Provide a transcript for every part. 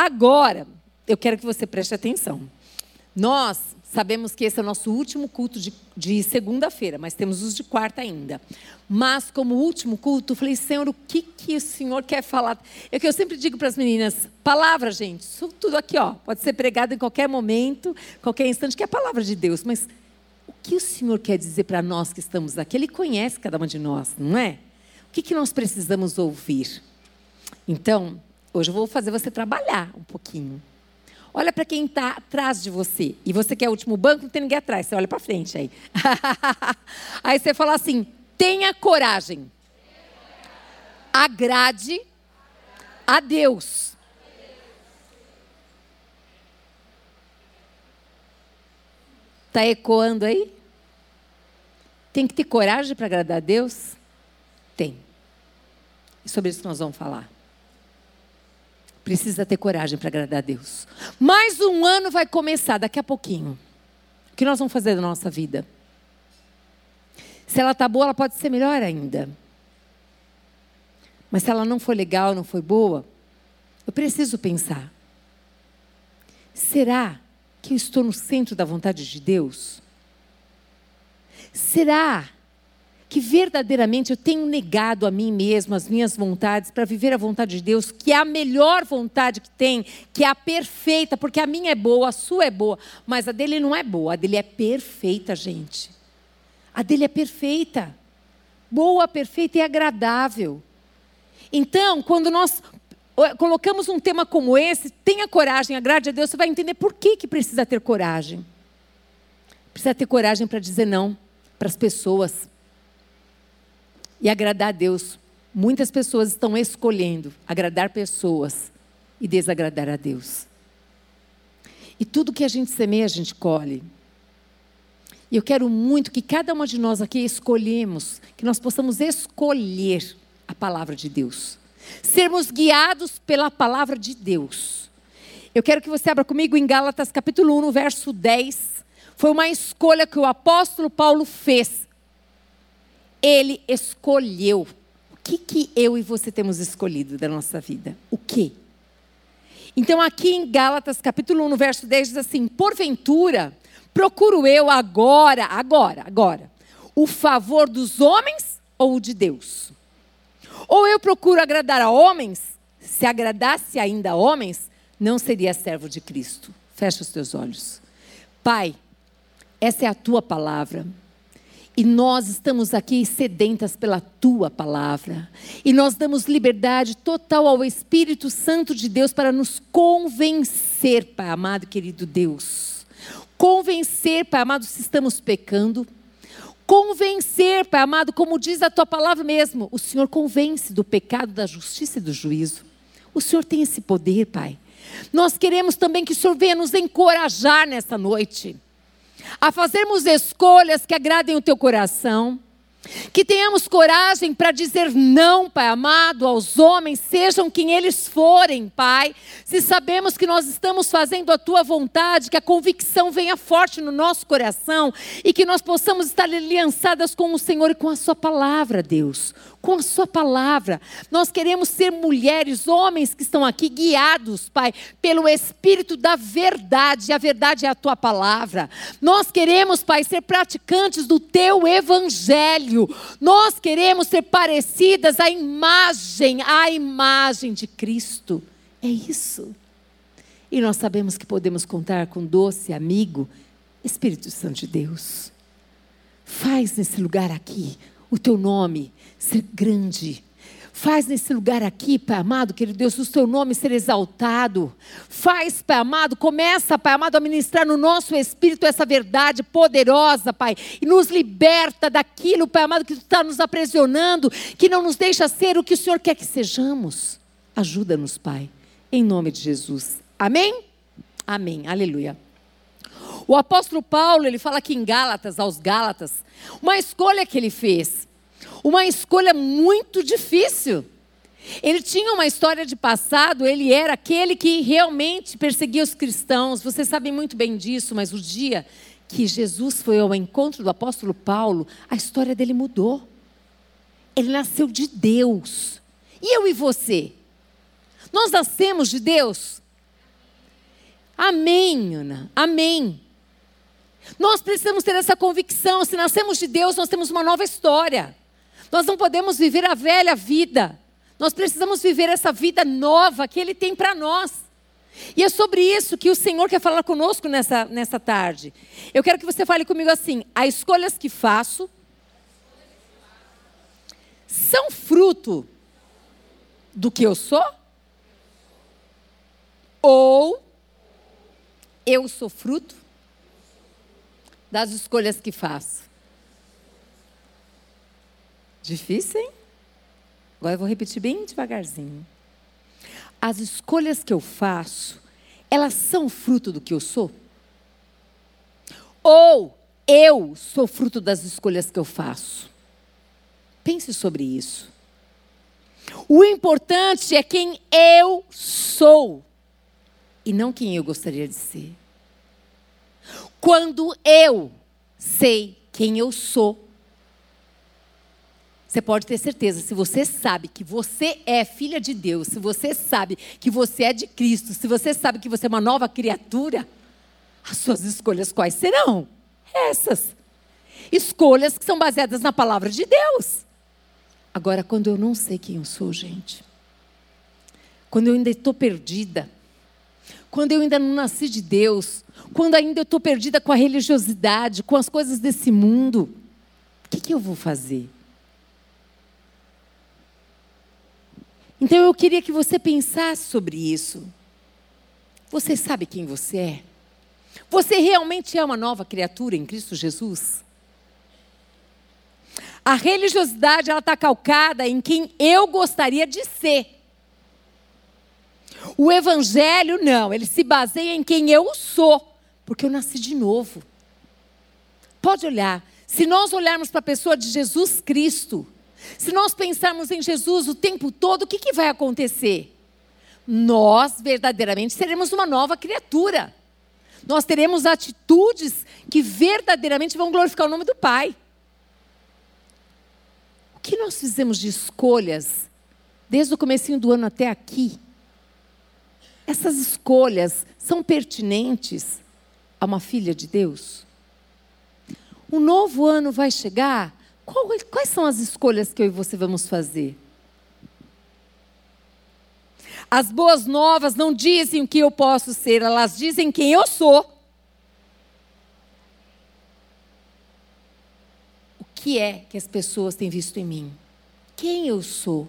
Agora, eu quero que você preste atenção. Nós sabemos que esse é o nosso último culto de, de segunda-feira, mas temos os de quarta ainda. Mas, como último culto, eu falei, Senhor, o que, que o Senhor quer falar? É que eu sempre digo para as meninas: palavra, gente, tudo aqui, ó, pode ser pregado em qualquer momento, qualquer instante, que é a palavra de Deus. Mas o que o Senhor quer dizer para nós que estamos aqui? Ele conhece cada uma de nós, não é? O que, que nós precisamos ouvir? Então, hoje eu vou fazer você trabalhar um pouquinho. Olha para quem está atrás de você. E você quer o último banco, não tem ninguém atrás. Você olha para frente aí. aí você fala assim: tenha coragem. Agrade a Deus. Está ecoando aí? Tem que ter coragem para agradar a Deus? Tem. E sobre isso nós vamos falar. Precisa ter coragem para agradar a Deus. Mais um ano vai começar daqui a pouquinho. O que nós vamos fazer da nossa vida? Se ela está boa, ela pode ser melhor ainda. Mas se ela não for legal, não foi boa, eu preciso pensar: será que eu estou no centro da vontade de Deus? Será que verdadeiramente eu tenho negado a mim mesmo, as minhas vontades, para viver a vontade de Deus, que é a melhor vontade que tem, que é a perfeita, porque a minha é boa, a sua é boa, mas a dele não é boa, a dele é perfeita, gente. A dele é perfeita. Boa, perfeita e agradável. Então, quando nós colocamos um tema como esse, tenha coragem, agrade a Deus, você vai entender por que, que precisa ter coragem. Precisa ter coragem para dizer não para as pessoas e agradar a Deus. Muitas pessoas estão escolhendo agradar pessoas e desagradar a Deus. E tudo que a gente semeia, a gente colhe. E eu quero muito que cada uma de nós aqui escolhemos, que nós possamos escolher a palavra de Deus. Sermos guiados pela palavra de Deus. Eu quero que você abra comigo em Gálatas capítulo 1, verso 10. Foi uma escolha que o apóstolo Paulo fez ele escolheu. O que, que eu e você temos escolhido da nossa vida? O que? Então, aqui em Gálatas, capítulo 1, no verso 10, diz assim: Porventura, procuro eu agora, agora, agora, o favor dos homens ou o de Deus? Ou eu procuro agradar a homens? Se agradasse ainda a homens, não seria servo de Cristo. Fecha os teus olhos. Pai, essa é a tua palavra. E nós estamos aqui sedentas pela tua palavra. E nós damos liberdade total ao Espírito Santo de Deus para nos convencer, Pai amado e querido Deus. Convencer, Pai amado, se estamos pecando. Convencer, Pai amado, como diz a tua palavra mesmo. O Senhor convence do pecado, da justiça e do juízo. O Senhor tem esse poder, Pai. Nós queremos também que o Senhor venha nos encorajar nessa noite a fazermos escolhas que agradem o teu coração. Que tenhamos coragem para dizer não, Pai amado, aos homens, sejam quem eles forem, Pai. Se sabemos que nós estamos fazendo a tua vontade, que a convicção venha forte no nosso coração e que nós possamos estar aliançadas com o Senhor e com a Sua palavra, Deus com a Sua palavra. Nós queremos ser mulheres, homens que estão aqui guiados, Pai, pelo Espírito da verdade. A verdade é a Tua palavra. Nós queremos, Pai, ser praticantes do Teu Evangelho. Nós queremos ser parecidas à imagem, à imagem de Cristo. É isso. E nós sabemos que podemos contar com doce amigo, Espírito Santo de Deus. Faz nesse lugar aqui o teu nome ser grande. Faz nesse lugar aqui, Pai amado, querido Deus, o seu nome ser exaltado. Faz, Pai amado, começa, Pai amado, a ministrar no nosso espírito essa verdade poderosa, Pai. E nos liberta daquilo, Pai amado, que está nos aprisionando, que não nos deixa ser o que o Senhor quer que sejamos. Ajuda-nos, Pai, em nome de Jesus. Amém? Amém. Aleluia. O apóstolo Paulo, ele fala aqui em Gálatas, aos Gálatas, uma escolha que ele fez. Uma escolha muito difícil. Ele tinha uma história de passado, ele era aquele que realmente perseguia os cristãos. Vocês sabem muito bem disso, mas o dia que Jesus foi ao encontro do apóstolo Paulo, a história dele mudou. Ele nasceu de Deus. E eu e você? Nós nascemos de Deus? Amém, Ana. Amém. Nós precisamos ter essa convicção. Se nascemos de Deus, nós temos uma nova história. Nós não podemos viver a velha vida. Nós precisamos viver essa vida nova que Ele tem para nós. E é sobre isso que o Senhor quer falar conosco nessa, nessa tarde. Eu quero que você fale comigo assim: as escolhas que faço são fruto do que eu sou? Ou eu sou fruto das escolhas que faço? Difícil, hein? Agora eu vou repetir bem devagarzinho. As escolhas que eu faço, elas são fruto do que eu sou? Ou eu sou fruto das escolhas que eu faço? Pense sobre isso. O importante é quem eu sou e não quem eu gostaria de ser. Quando eu sei quem eu sou, você pode ter certeza, se você sabe que você é filha de Deus, se você sabe que você é de Cristo, se você sabe que você é uma nova criatura, as suas escolhas quais serão? Essas. Escolhas que são baseadas na palavra de Deus. Agora, quando eu não sei quem eu sou, gente, quando eu ainda estou perdida, quando eu ainda não nasci de Deus, quando ainda eu estou perdida com a religiosidade, com as coisas desse mundo, o que, que eu vou fazer? Então eu queria que você pensasse sobre isso. Você sabe quem você é? Você realmente é uma nova criatura em Cristo Jesus? A religiosidade ela está calcada em quem eu gostaria de ser. O evangelho não, ele se baseia em quem eu sou, porque eu nasci de novo. Pode olhar, se nós olharmos para a pessoa de Jesus Cristo, se nós pensarmos em Jesus o tempo todo, o que, que vai acontecer? Nós verdadeiramente seremos uma nova criatura. Nós teremos atitudes que verdadeiramente vão glorificar o nome do Pai. O que nós fizemos de escolhas desde o comecinho do ano até aqui? Essas escolhas são pertinentes a uma filha de Deus? O novo ano vai chegar quais são as escolhas que eu e você vamos fazer? As boas novas não dizem o que eu posso ser, elas dizem quem eu sou. O que é que as pessoas têm visto em mim? Quem eu sou?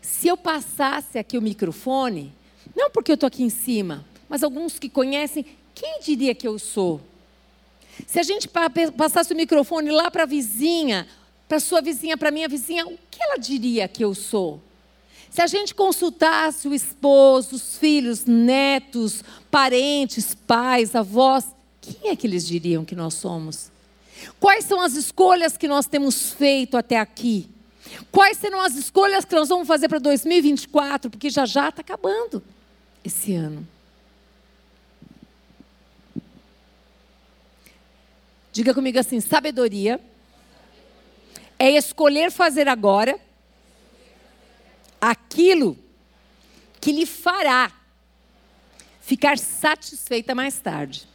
Se eu passasse aqui o microfone, não porque eu estou aqui em cima, mas alguns que conhecem, quem diria que eu sou? Se a gente passasse o microfone lá para a vizinha, para sua vizinha, para minha vizinha, o que ela diria que eu sou? Se a gente consultasse o esposo, os filhos, netos, parentes, pais, avós, quem é que eles diriam que nós somos? Quais são as escolhas que nós temos feito até aqui? Quais serão as escolhas que nós vamos fazer para 2024? Porque já já está acabando esse ano. Diga comigo assim: sabedoria é escolher fazer agora aquilo que lhe fará ficar satisfeita mais tarde.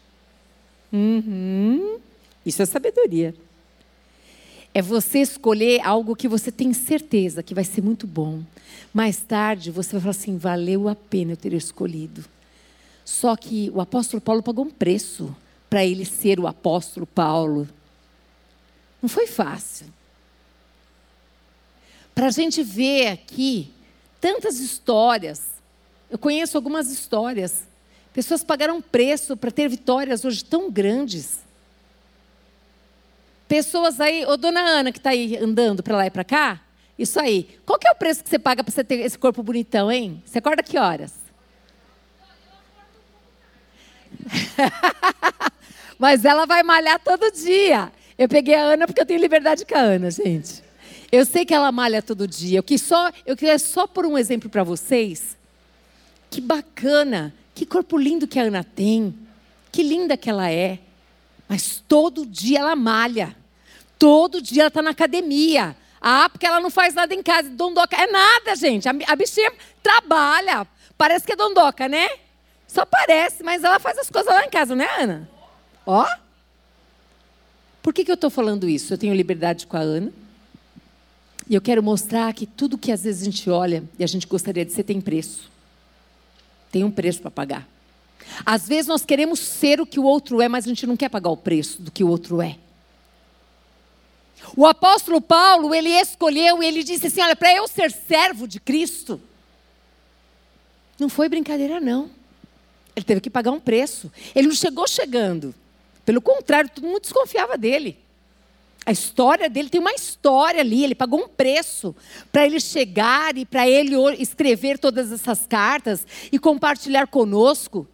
Uhum. Isso é sabedoria. É você escolher algo que você tem certeza que vai ser muito bom. Mais tarde você vai falar assim: valeu a pena eu ter escolhido. Só que o apóstolo Paulo pagou um preço para ele ser o apóstolo Paulo. Não foi fácil para a gente ver aqui tantas histórias. Eu conheço algumas histórias. Pessoas pagaram preço para ter vitórias hoje tão grandes. Pessoas aí, ô dona Ana que está aí andando para lá e para cá, isso aí. Qual que é o preço que você paga para você ter esse corpo bonitão, hein? Você acorda que horas? Mas ela vai malhar todo dia. Eu peguei a Ana porque eu tenho liberdade com a Ana, gente. Eu sei que ela malha todo dia. Eu, só, eu queria só por um exemplo para vocês. Que bacana, que corpo lindo que a Ana tem. Que linda que ela é. Mas todo dia ela malha. Todo dia ela está na academia. Ah, porque ela não faz nada em casa. Dondoca é nada, gente. A, a bichinha trabalha. Parece que é dondoca, né? Só parece, mas ela faz as coisas lá em casa, né, Ana? Ó. Por que, que eu estou falando isso? Eu tenho liberdade com a Ana. E eu quero mostrar que tudo que às vezes a gente olha e a gente gostaria de ser tem preço. Tem um preço para pagar. Às vezes nós queremos ser o que o outro é, mas a gente não quer pagar o preço do que o outro é. O apóstolo Paulo, ele escolheu e ele disse assim: Olha, para eu ser servo de Cristo, não foi brincadeira, não. Ele teve que pagar um preço. Ele não chegou chegando. Pelo contrário, todo mundo desconfiava dele. A história dele tem uma história ali. Ele pagou um preço para ele chegar e para ele escrever todas essas cartas e compartilhar conosco.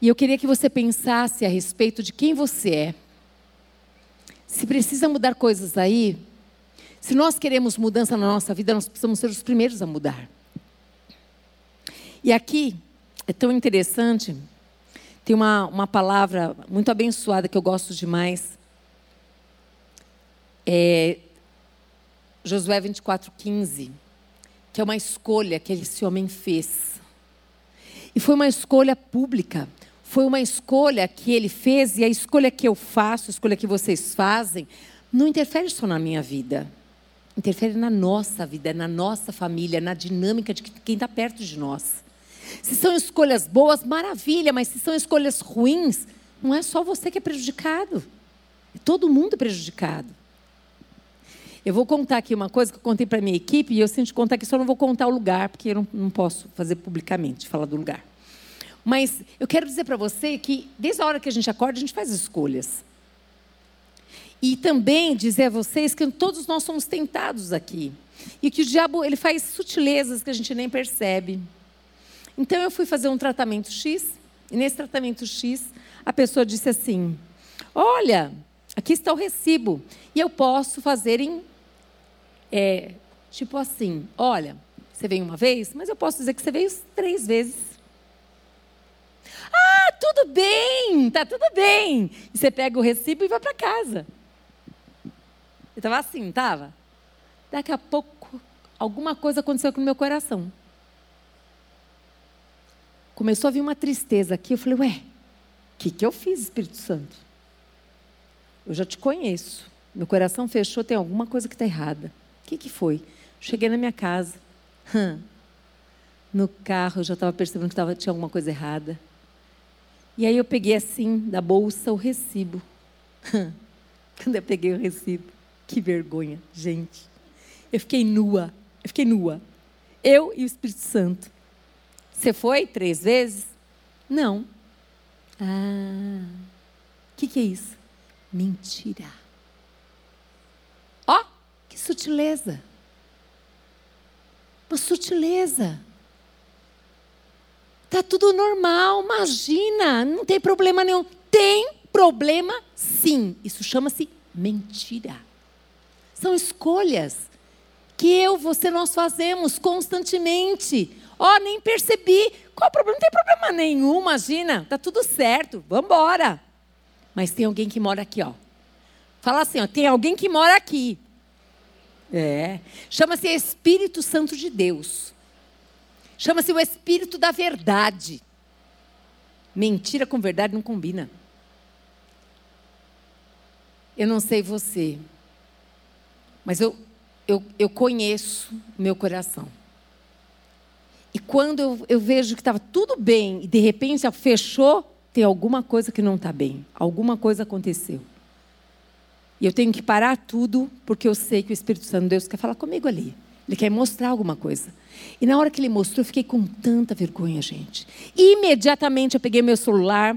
E eu queria que você pensasse a respeito de quem você é. Se precisa mudar coisas aí, se nós queremos mudança na nossa vida, nós precisamos ser os primeiros a mudar. E aqui é tão interessante, tem uma, uma palavra muito abençoada que eu gosto demais. É Josué 24,15, que é uma escolha que esse homem fez. E foi uma escolha pública, foi uma escolha que ele fez, e a escolha que eu faço, a escolha que vocês fazem, não interfere só na minha vida. Interfere na nossa vida, na nossa família, na dinâmica de quem está perto de nós. Se são escolhas boas, maravilha, mas se são escolhas ruins, não é só você que é prejudicado. É todo mundo prejudicado. Eu vou contar aqui uma coisa que eu contei para minha equipe, e eu sinto contar que só não vou contar o lugar, porque eu não, não posso fazer publicamente, falar do lugar. Mas eu quero dizer para você que, desde a hora que a gente acorda, a gente faz escolhas. E também dizer a vocês que todos nós somos tentados aqui. E que o diabo ele faz sutilezas que a gente nem percebe. Então eu fui fazer um tratamento X, e nesse tratamento X, a pessoa disse assim: Olha, aqui está o recibo, e eu posso fazer em. É, tipo assim: Olha, você veio uma vez, mas eu posso dizer que você veio três vezes. Ah, tudo bem, tá tudo bem. E você pega o recibo e vai para casa. Eu estava assim, estava? Daqui a pouco, alguma coisa aconteceu com o meu coração. Começou a vir uma tristeza aqui. Eu falei, ué, o que, que eu fiz, Espírito Santo? Eu já te conheço. Meu coração fechou, tem alguma coisa que está errada. O que, que foi? Cheguei na minha casa. No carro, eu já estava percebendo que tava, tinha alguma coisa errada. E aí eu peguei assim, da bolsa, o recibo. Quando eu peguei o recibo, que vergonha, gente. Eu fiquei nua. Eu fiquei nua. Eu e o Espírito Santo. Você foi três vezes? Não. Ah, o que, que é isso? Mentira. Ó, oh, que sutileza. Uma sutileza. Tá tudo normal, imagina, não tem problema nenhum. Tem problema sim. Isso chama-se mentira. São escolhas que eu, você, nós fazemos constantemente. Ó, oh, nem percebi. Qual o problema? Não tem problema nenhum, imagina. Tá tudo certo. Vamos embora. Mas tem alguém que mora aqui, ó. Fala assim, ó, tem alguém que mora aqui. É. Chama-se Espírito Santo de Deus. Chama-se o Espírito da Verdade. Mentira com verdade não combina. Eu não sei você, mas eu, eu, eu conheço meu coração. E quando eu, eu vejo que estava tudo bem e de repente fechou, tem alguma coisa que não está bem. Alguma coisa aconteceu. E eu tenho que parar tudo porque eu sei que o Espírito Santo de Deus quer falar comigo ali. Ele quer mostrar alguma coisa. E na hora que ele mostrou, eu fiquei com tanta vergonha, gente. Imediatamente eu peguei meu celular,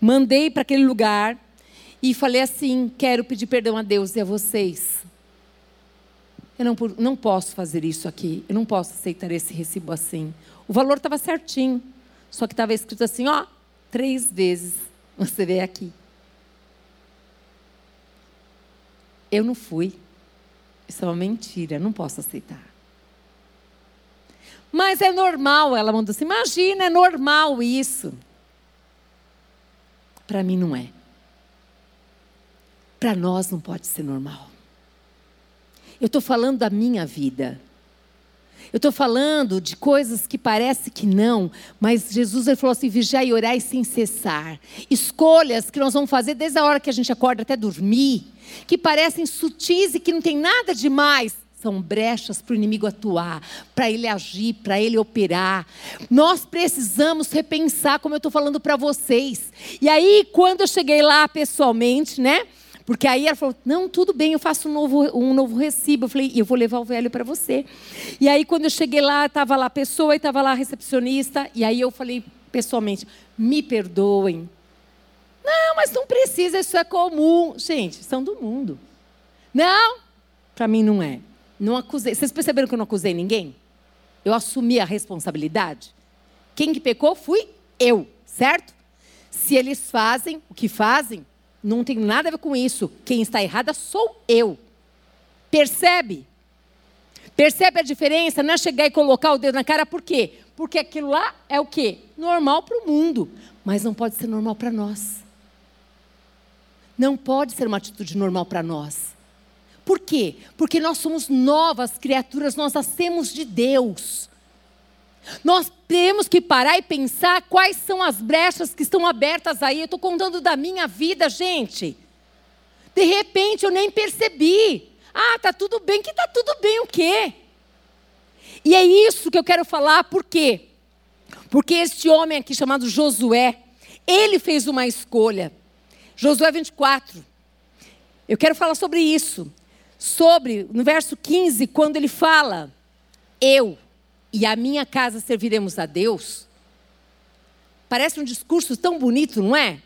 mandei para aquele lugar e falei assim: quero pedir perdão a Deus e a vocês eu não, não posso fazer isso aqui, eu não posso aceitar esse recibo assim. O valor estava certinho, só que estava escrito assim: ó, três vezes você vê aqui. Eu não fui. Isso é uma mentira, não posso aceitar. Mas é normal, ela mandou assim: imagina, é normal isso. Para mim não é. Para nós não pode ser normal. Eu estou falando da minha vida. Eu estou falando de coisas que parece que não, mas Jesus ele falou assim: vigiar e orar sem cessar. Escolhas que nós vamos fazer desde a hora que a gente acorda até dormir, que parecem sutis e que não tem nada demais. São brechas para o inimigo atuar, para ele agir, para ele operar. Nós precisamos repensar, como eu estou falando para vocês. E aí, quando eu cheguei lá pessoalmente, né? Porque aí ela falou: não, tudo bem, eu faço um novo, um novo recibo. Eu falei: eu vou levar o velho para você. E aí, quando eu cheguei lá, estava lá a pessoa e estava lá a recepcionista. E aí eu falei pessoalmente: me perdoem. Não, mas não precisa, isso é comum. Gente, são do mundo. Não, para mim não é. Não acusei. Vocês perceberam que eu não acusei ninguém? Eu assumi a responsabilidade. Quem que pecou fui eu, certo? Se eles fazem o que fazem, não tem nada a ver com isso. Quem está errada sou eu. Percebe? Percebe a diferença? Não é chegar e colocar o dedo na cara, por quê? Porque aquilo lá é o quê? Normal para o mundo, mas não pode ser normal para nós. Não pode ser uma atitude normal para nós. Por quê? Porque nós somos novas criaturas, nós nascemos de Deus. Nós temos que parar e pensar quais são as brechas que estão abertas aí. Eu estou contando da minha vida, gente. De repente eu nem percebi. Ah, tá tudo bem, que tá tudo bem o quê? E é isso que eu quero falar, por quê? Porque este homem aqui chamado Josué, ele fez uma escolha. Josué 24. Eu quero falar sobre isso. Sobre, no verso 15, quando ele fala: Eu e a minha casa serviremos a Deus. Parece um discurso tão bonito, não é?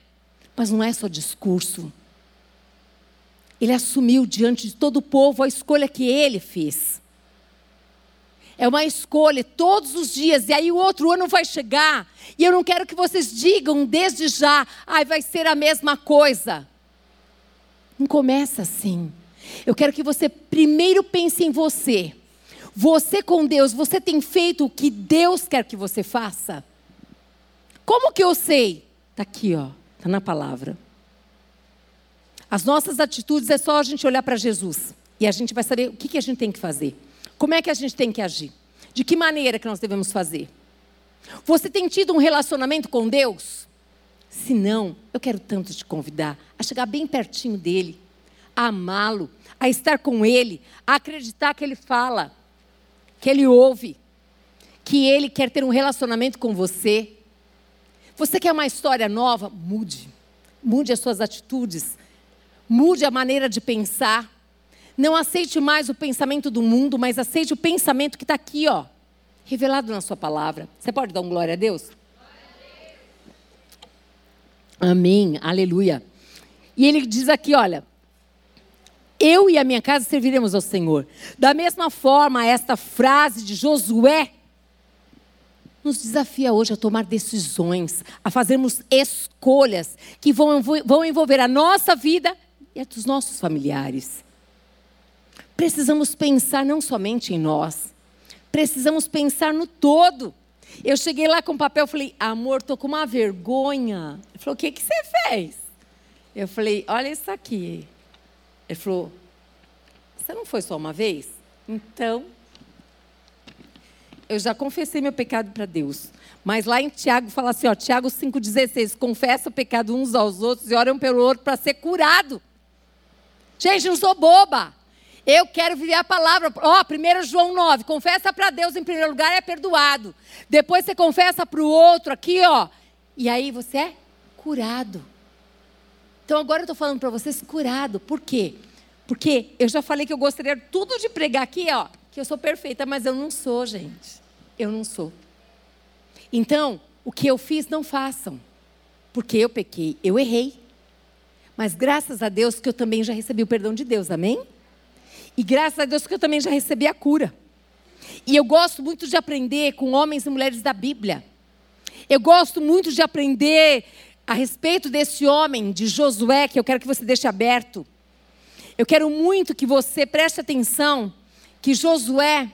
Mas não é só discurso. Ele assumiu diante de todo o povo a escolha que ele fez. É uma escolha todos os dias, e aí o outro ano vai chegar, e eu não quero que vocês digam desde já, ai, vai ser a mesma coisa. Não começa assim. Eu quero que você primeiro pense em você. Você com Deus, você tem feito o que Deus quer que você faça? Como que eu sei? Está aqui, ó, está na palavra. As nossas atitudes é só a gente olhar para Jesus e a gente vai saber o que, que a gente tem que fazer. Como é que a gente tem que agir? De que maneira que nós devemos fazer? Você tem tido um relacionamento com Deus? Se não, eu quero tanto te convidar a chegar bem pertinho dele, a amá-lo, a estar com ele, a acreditar que ele fala que Ele ouve, que Ele quer ter um relacionamento com você. Você quer uma história nova? Mude. Mude as suas atitudes. Mude a maneira de pensar. Não aceite mais o pensamento do mundo, mas aceite o pensamento que está aqui, ó, revelado na Sua palavra. Você pode dar um glória a Deus? Amém, aleluia. E ele diz aqui: olha, eu e a minha casa serviremos ao Senhor. Da mesma forma, esta frase de Josué nos desafia hoje a tomar decisões, a fazermos escolhas que vão, vão envolver a nossa vida e a dos nossos familiares. Precisamos pensar não somente em nós, precisamos pensar no todo. Eu cheguei lá com o papel falei, amor, estou com uma vergonha. Ele falou, o que, que você fez? Eu falei, olha isso aqui. Ele falou: Você não foi só uma vez? Então, eu já confessei meu pecado para Deus. Mas lá em Tiago fala assim, ó, Tiago 5,16, confessa o pecado uns aos outros e oram pelo outro para ser curado. Gente, não sou boba. Eu quero viver a palavra. Ó, 1 João 9, confessa para Deus em primeiro lugar, é perdoado. Depois você confessa para o outro aqui, ó. E aí você é curado. Então agora eu estou falando para vocês curado. Por quê? Porque eu já falei que eu gostaria tudo de pregar aqui, ó, que eu sou perfeita, mas eu não sou, gente. Eu não sou. Então, o que eu fiz, não façam. Porque eu pequei, eu errei. Mas graças a Deus que eu também já recebi o perdão de Deus, amém? E graças a Deus que eu também já recebi a cura. E eu gosto muito de aprender com homens e mulheres da Bíblia. Eu gosto muito de aprender a respeito desse homem, de Josué, que eu quero que você deixe aberto. Eu quero muito que você preste atenção que Josué,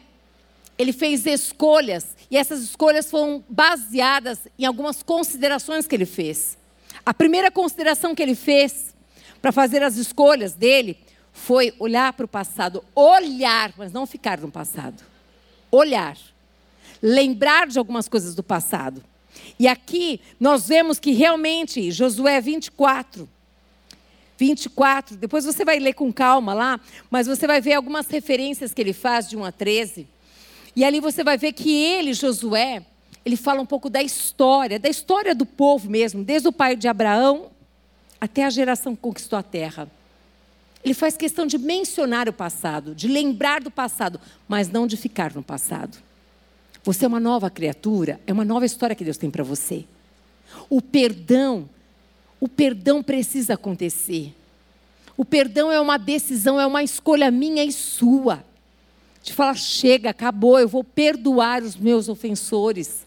ele fez escolhas, e essas escolhas foram baseadas em algumas considerações que ele fez. A primeira consideração que ele fez para fazer as escolhas dele foi olhar para o passado, olhar, mas não ficar no passado. olhar, lembrar de algumas coisas do passado. E aqui nós vemos que realmente, Josué 24, 24, depois você vai ler com calma lá, mas você vai ver algumas referências que ele faz de 1 a 13. E ali você vai ver que ele, Josué, ele fala um pouco da história, da história do povo mesmo, desde o pai de Abraão até a geração que conquistou a terra. Ele faz questão de mencionar o passado, de lembrar do passado, mas não de ficar no passado. Você é uma nova criatura, é uma nova história que Deus tem para você. O perdão, o perdão precisa acontecer. O perdão é uma decisão, é uma escolha minha e sua. De falar, chega, acabou, eu vou perdoar os meus ofensores.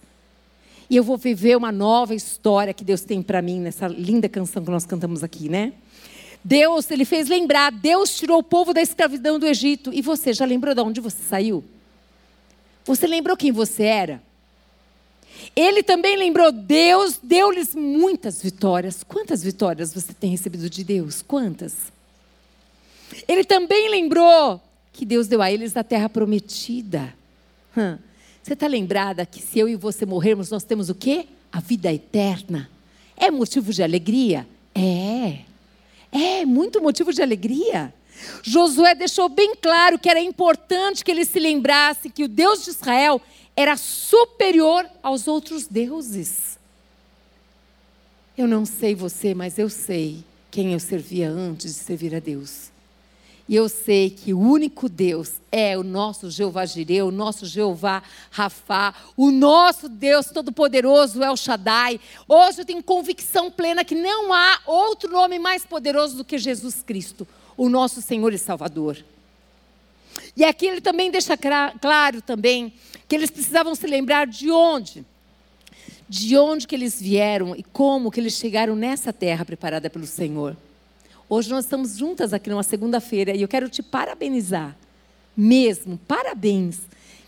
E eu vou viver uma nova história que Deus tem para mim nessa linda canção que nós cantamos aqui, né? Deus, ele fez lembrar, Deus tirou o povo da escravidão do Egito. E você já lembrou de onde você saiu? Você lembrou quem você era? Ele também lembrou, Deus deu-lhes muitas vitórias. Quantas vitórias você tem recebido de Deus? Quantas? Ele também lembrou que Deus deu a eles a terra prometida. Você está lembrada que se eu e você morrermos, nós temos o quê? A vida eterna. É motivo de alegria? É. É muito motivo de alegria. Josué deixou bem claro que era importante que ele se lembrasse que o Deus de Israel era superior aos outros deuses. Eu não sei você, mas eu sei quem eu servia antes de servir a Deus. E eu sei que o único Deus é o nosso Jeová Jireu, o nosso Jeová Rafá, o nosso Deus Todo-Poderoso é o Shaddai. Hoje eu tenho convicção plena que não há outro nome mais poderoso do que Jesus Cristo, o nosso Senhor e Salvador. E aqui ele também deixa claro também que eles precisavam se lembrar de onde, de onde que eles vieram e como que eles chegaram nessa terra preparada pelo Senhor. Hoje nós estamos juntas aqui numa segunda-feira e eu quero te parabenizar. Mesmo, parabéns.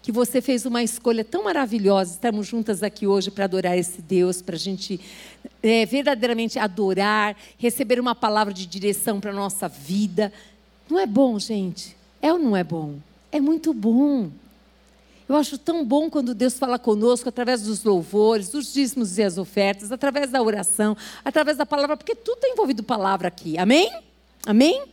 Que você fez uma escolha tão maravilhosa. Estamos juntas aqui hoje para adorar esse Deus, para a gente é, verdadeiramente adorar, receber uma palavra de direção para a nossa vida. Não é bom, gente? É ou não é bom? É muito bom. Eu acho tão bom quando Deus fala conosco através dos louvores, dos dízimos e as ofertas, através da oração, através da palavra, porque tudo está envolvido palavra aqui. Amém? Amém?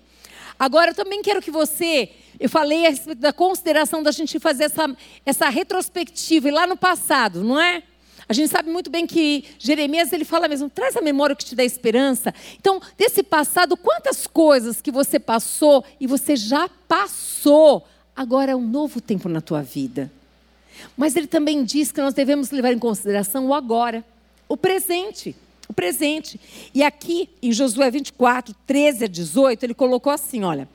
Agora eu também quero que você, eu falei a respeito da consideração da gente fazer essa, essa retrospectiva e lá no passado, não é? A gente sabe muito bem que Jeremias ele fala mesmo, traz a memória que te dá esperança. Então, desse passado, quantas coisas que você passou e você já passou, agora é um novo tempo na tua vida. Mas ele também diz que nós devemos levar em consideração o agora, o presente. O presente. E aqui, em Josué 24, 13 a 18, ele colocou assim: olha.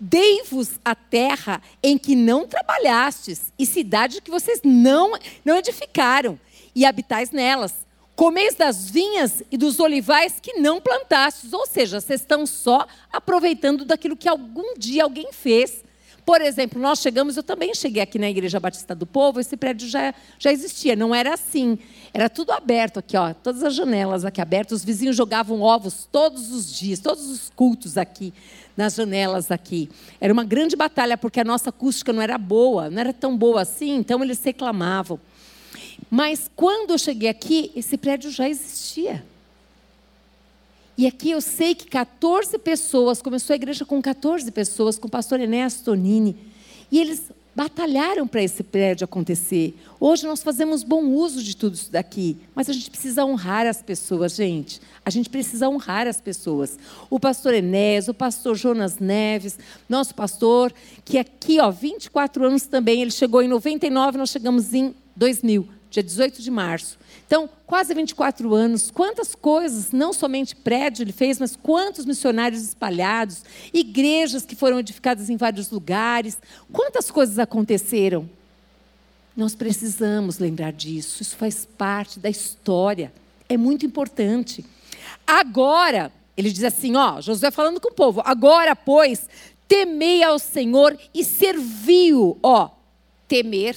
Dei-vos a terra em que não trabalhastes, e cidade que vocês não, não edificaram, e habitais nelas. Comeis das vinhas e dos olivais que não plantastes, ou seja, vocês estão só aproveitando daquilo que algum dia alguém fez. Por exemplo, nós chegamos, eu também cheguei aqui na Igreja Batista do Povo, esse prédio já, já existia, não era assim. Era tudo aberto aqui, ó, todas as janelas aqui abertas, os vizinhos jogavam ovos todos os dias, todos os cultos aqui, nas janelas aqui. Era uma grande batalha, porque a nossa acústica não era boa, não era tão boa assim, então eles reclamavam. Mas quando eu cheguei aqui, esse prédio já existia. E aqui eu sei que 14 pessoas, começou a igreja com 14 pessoas, com o pastor Enéas Tonini. E eles batalharam para esse prédio acontecer. Hoje nós fazemos bom uso de tudo isso daqui, mas a gente precisa honrar as pessoas, gente. A gente precisa honrar as pessoas. O pastor Enéas, o pastor Jonas Neves, nosso pastor, que aqui, ó, 24 anos também, ele chegou em 99, nós chegamos em 2000, dia 18 de março. Então, quase 24 anos, quantas coisas, não somente prédio ele fez, mas quantos missionários espalhados, igrejas que foram edificadas em vários lugares, quantas coisas aconteceram. Nós precisamos lembrar disso, isso faz parte da história, é muito importante. Agora, ele diz assim, ó, Josué falando com o povo, agora, pois, temei ao Senhor e serviu, ó, temer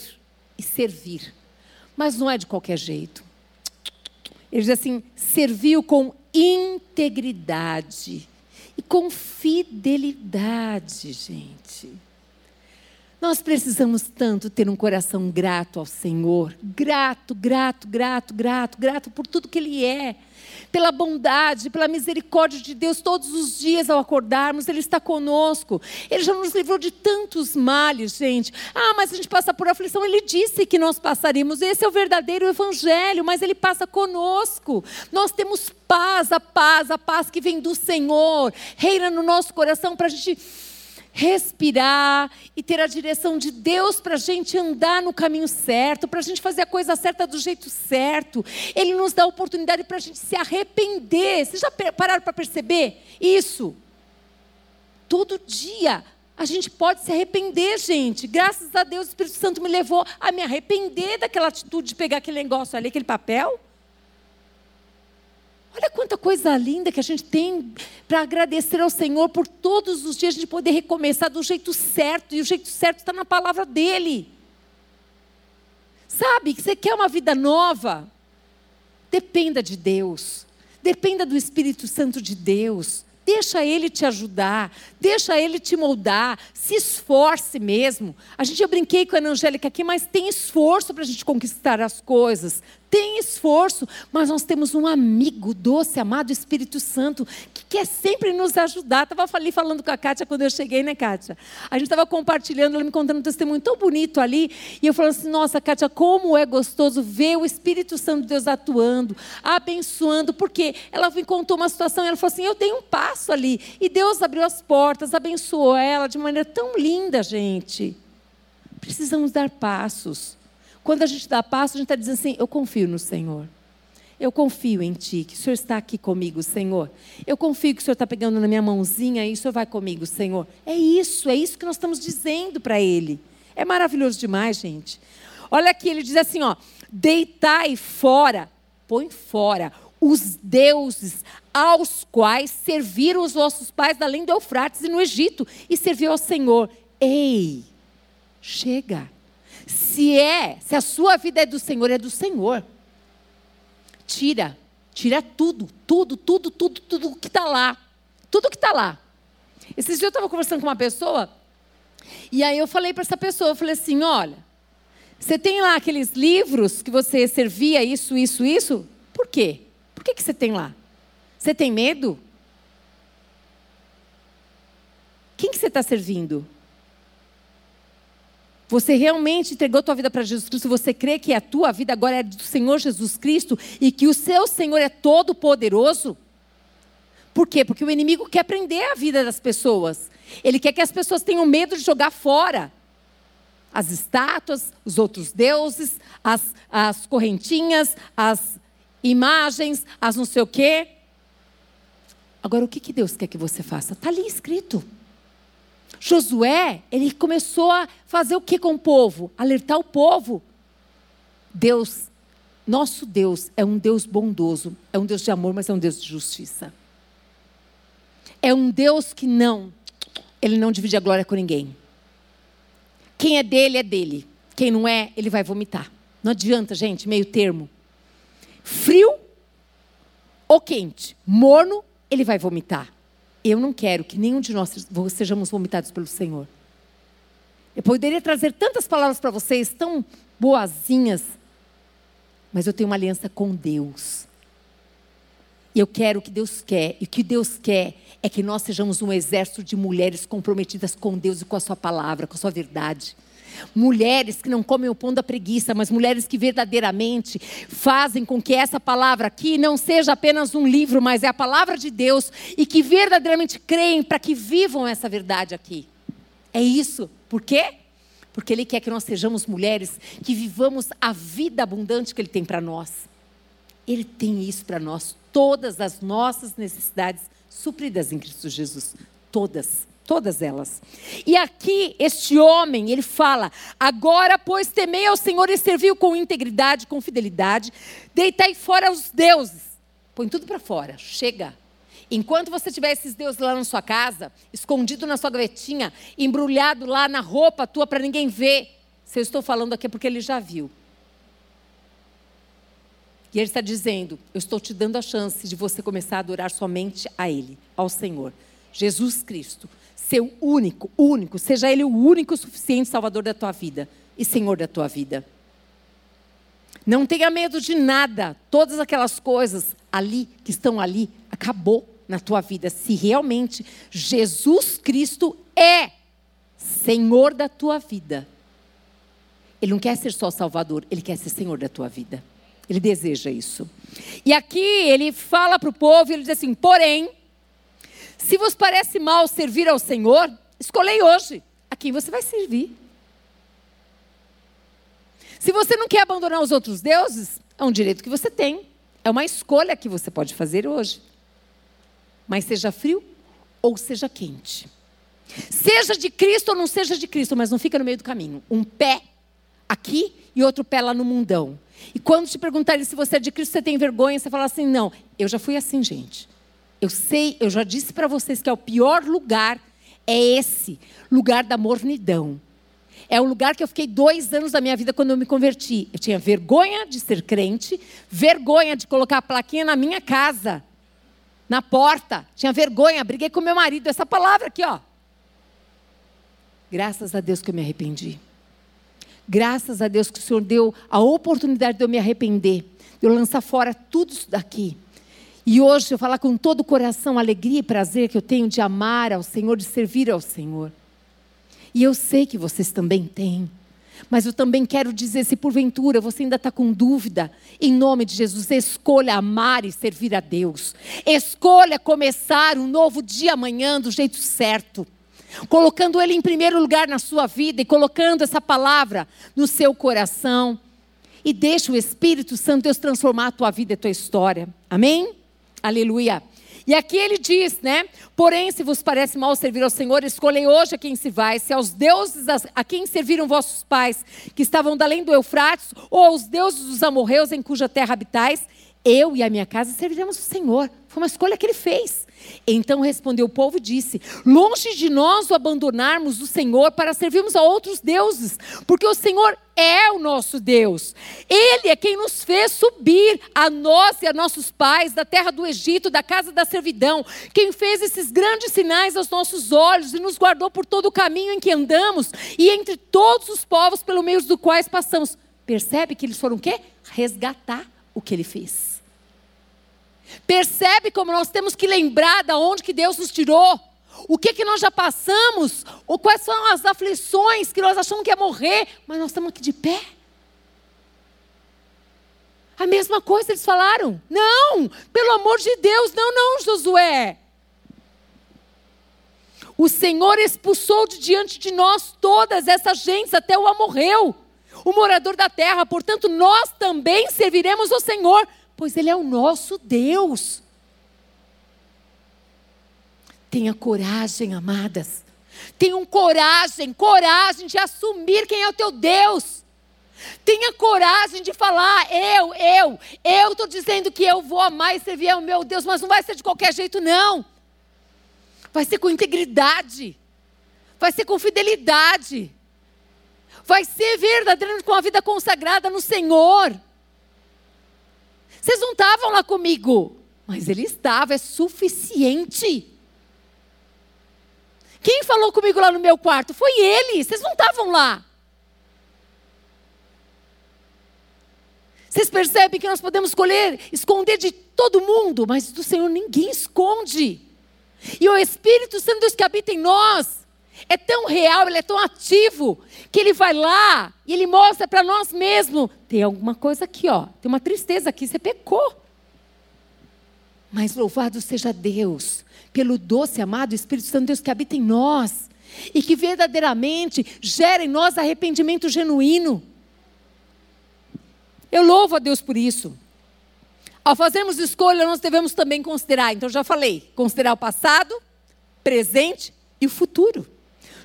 e servir. Mas não é de qualquer jeito. Ele diz assim: serviu com integridade e com fidelidade, gente. Nós precisamos tanto ter um coração grato ao Senhor. Grato, grato, grato, grato, grato por tudo que Ele é. Pela bondade, pela misericórdia de Deus, todos os dias ao acordarmos, Ele está conosco. Ele já nos livrou de tantos males, gente. Ah, mas a gente passa por aflição. Ele disse que nós passaríamos. Esse é o verdadeiro Evangelho, mas Ele passa conosco. Nós temos paz, a paz, a paz que vem do Senhor, reina no nosso coração para a gente respirar e ter a direção de Deus para a gente andar no caminho certo, para a gente fazer a coisa certa do jeito certo. Ele nos dá a oportunidade para a gente se arrepender. Vocês já pararam para perceber isso? Todo dia a gente pode se arrepender, gente. Graças a Deus, o Espírito Santo me levou a me arrepender daquela atitude de pegar aquele negócio ali, aquele papel. Olha quanta coisa linda que a gente tem para agradecer ao Senhor por todos os dias de poder recomeçar do jeito certo, e o jeito certo está na palavra dEle. Sabe que você quer uma vida nova? Dependa de Deus, dependa do Espírito Santo de Deus. Deixa Ele te ajudar, deixa Ele te moldar, se esforce mesmo. A gente, eu brinquei com a Angélica aqui, mas tem esforço para a gente conquistar as coisas tem esforço, mas nós temos um amigo doce, amado Espírito Santo, que quer sempre nos ajudar. Estava ali falando com a Kátia quando eu cheguei, né, Kátia? A gente estava compartilhando, ela me contando um testemunho tão bonito ali, e eu falando assim: nossa, Kátia, como é gostoso ver o Espírito Santo de Deus atuando, abençoando, porque ela me contou uma situação, ela falou assim: eu dei um passo ali, e Deus abriu as portas, abençoou ela de maneira tão linda, gente. Precisamos dar passos. Quando a gente dá passo, a gente está dizendo assim: eu confio no Senhor. Eu confio em Ti, que o Senhor está aqui comigo, Senhor. Eu confio que o Senhor está pegando na minha mãozinha e o Senhor vai comigo, Senhor. É isso, é isso que nós estamos dizendo para Ele. É maravilhoso demais, gente. Olha aqui, ele diz assim: ó, deitai fora, põe fora os deuses aos quais serviram os vossos pais além do Eufrates e no Egito, e serviu ao Senhor. Ei, chega. Se é, se a sua vida é do Senhor, é do Senhor. Tira, tira tudo, tudo, tudo, tudo, tudo que está lá. Tudo que está lá. Esses dias eu estava conversando com uma pessoa, e aí eu falei para essa pessoa, eu falei assim, olha, você tem lá aqueles livros que você servia isso, isso, isso? Por quê? Por que, que você tem lá? Você tem medo? Quem que você está servindo? Você realmente entregou tua vida para Jesus Cristo? Você crê que a tua vida agora é do Senhor Jesus Cristo e que o seu Senhor é todo poderoso? Por quê? Porque o inimigo quer prender a vida das pessoas. Ele quer que as pessoas tenham medo de jogar fora as estátuas, os outros deuses, as, as correntinhas, as imagens, as não sei o quê. Agora, o que, que Deus quer que você faça? Está ali escrito. Josué, ele começou a fazer o que com o povo? Alertar o povo. Deus, nosso Deus é um Deus bondoso, é um Deus de amor, mas é um Deus de justiça. É um Deus que não, ele não divide a glória com ninguém. Quem é dele é dele. Quem não é, ele vai vomitar. Não adianta, gente, meio termo. Frio ou quente, morno, ele vai vomitar. Eu não quero que nenhum de nós sejamos vomitados pelo Senhor. Eu poderia trazer tantas palavras para vocês, tão boazinhas, mas eu tenho uma aliança com Deus. E eu quero o que Deus quer, e o que Deus quer é que nós sejamos um exército de mulheres comprometidas com Deus e com a Sua palavra, com a Sua verdade. Mulheres que não comem o pão da preguiça, mas mulheres que verdadeiramente fazem com que essa palavra aqui não seja apenas um livro, mas é a palavra de Deus e que verdadeiramente creem para que vivam essa verdade aqui. É isso. Por quê? Porque Ele quer que nós sejamos mulheres que vivamos a vida abundante que Ele tem para nós. Ele tem isso para nós, todas as nossas necessidades supridas em Cristo Jesus. Todas. Todas elas. E aqui, este homem, ele fala: Agora, pois, temei ao Senhor e serviu com integridade, com fidelidade, deitai fora os deuses. Põe tudo para fora, chega. Enquanto você tiver esses deuses lá na sua casa, escondido na sua gavetinha, embrulhado lá na roupa tua para ninguém ver, se eu estou falando aqui é porque ele já viu. E ele está dizendo: Eu estou te dando a chance de você começar a adorar somente a Ele, ao Senhor Jesus Cristo, seu único, único, seja Ele o único suficiente Salvador da tua vida e Senhor da tua vida. Não tenha medo de nada, todas aquelas coisas ali que estão ali, acabou na tua vida. Se realmente Jesus Cristo é Senhor da tua vida, Ele não quer ser só Salvador, Ele quer ser Senhor da tua vida. Ele deseja isso. E aqui ele fala para o povo, ele diz assim: porém, se vos parece mal servir ao Senhor, escolhei hoje a quem você vai servir. Se você não quer abandonar os outros deuses, é um direito que você tem. É uma escolha que você pode fazer hoje. Mas seja frio ou seja quente. Seja de Cristo ou não seja de Cristo, mas não fica no meio do caminho. Um pé aqui e outro pé lá no mundão. E quando te perguntarem se você é de Cristo, você tem vergonha, você fala assim: não, eu já fui assim, gente. Eu sei, eu já disse para vocês que é o pior lugar é esse lugar da mornidão. É o lugar que eu fiquei dois anos da minha vida quando eu me converti. Eu tinha vergonha de ser crente, vergonha de colocar a plaquinha na minha casa, na porta. Tinha vergonha, briguei com meu marido. Essa palavra aqui, ó. Graças a Deus que eu me arrependi. Graças a Deus que o Senhor deu a oportunidade de eu me arrepender, de eu lançar fora tudo isso daqui. E hoje eu falar com todo o coração, alegria e prazer que eu tenho de amar ao Senhor, de servir ao Senhor. E eu sei que vocês também têm. Mas eu também quero dizer: se porventura você ainda está com dúvida, em nome de Jesus, escolha amar e servir a Deus. Escolha começar um novo dia amanhã do jeito certo colocando Ele em primeiro lugar na sua vida e colocando essa palavra no seu coração. E deixa o Espírito Santo Deus transformar a tua vida e a tua história. Amém? Aleluia. E aqui ele diz, né? Porém, se vos parece mal servir ao Senhor, escolhei hoje a quem se vai, se aos deuses a quem serviram vossos pais, que estavam além do Eufrates, ou aos deuses dos amorreus em cuja terra habitais, eu e a minha casa serviremos o Senhor. Foi uma escolha que ele fez. Então respondeu o povo e disse: Longe de nós o abandonarmos o Senhor para servirmos a outros deuses, porque o Senhor é o nosso Deus. Ele é quem nos fez subir a nós e a nossos pais da terra do Egito, da casa da servidão, quem fez esses grandes sinais aos nossos olhos e nos guardou por todo o caminho em que andamos e entre todos os povos pelo meio dos quais passamos. Percebe que eles foram o quê? Resgatar o que ele fez. Percebe como nós temos que lembrar de onde que Deus nos tirou? O que que nós já passamos? Ou quais são as aflições que nós achamos que ia morrer, mas nós estamos aqui de pé? A mesma coisa eles falaram. Não, pelo amor de Deus, não, não, Josué. O Senhor expulsou de diante de nós todas essas gentes, até o amorreu, o morador da terra. Portanto, nós também serviremos ao Senhor pois Ele é o nosso Deus. Tenha coragem, amadas. Tenham coragem, coragem de assumir quem é o teu Deus. Tenha coragem de falar, eu, eu, eu estou dizendo que eu vou amar e servir ao meu Deus, mas não vai ser de qualquer jeito, não. Vai ser com integridade, vai ser com fidelidade, vai ser verdadeiramente com a vida consagrada no Senhor. Vocês não estavam lá comigo, mas ele estava, é suficiente. Quem falou comigo lá no meu quarto? Foi ele, vocês não estavam lá. Vocês percebem que nós podemos escolher, esconder de todo mundo, mas do Senhor ninguém esconde. E o Espírito Santo Deus que habita em nós, é tão real, ele é tão ativo, que ele vai lá e ele mostra para nós mesmos: tem alguma coisa aqui, ó, tem uma tristeza aqui, você pecou. Mas louvado seja Deus, pelo doce, amado Espírito Santo Deus que habita em nós e que verdadeiramente gera em nós arrependimento genuíno. Eu louvo a Deus por isso. Ao fazermos escolha, nós devemos também considerar, então já falei, considerar o passado, presente e o futuro.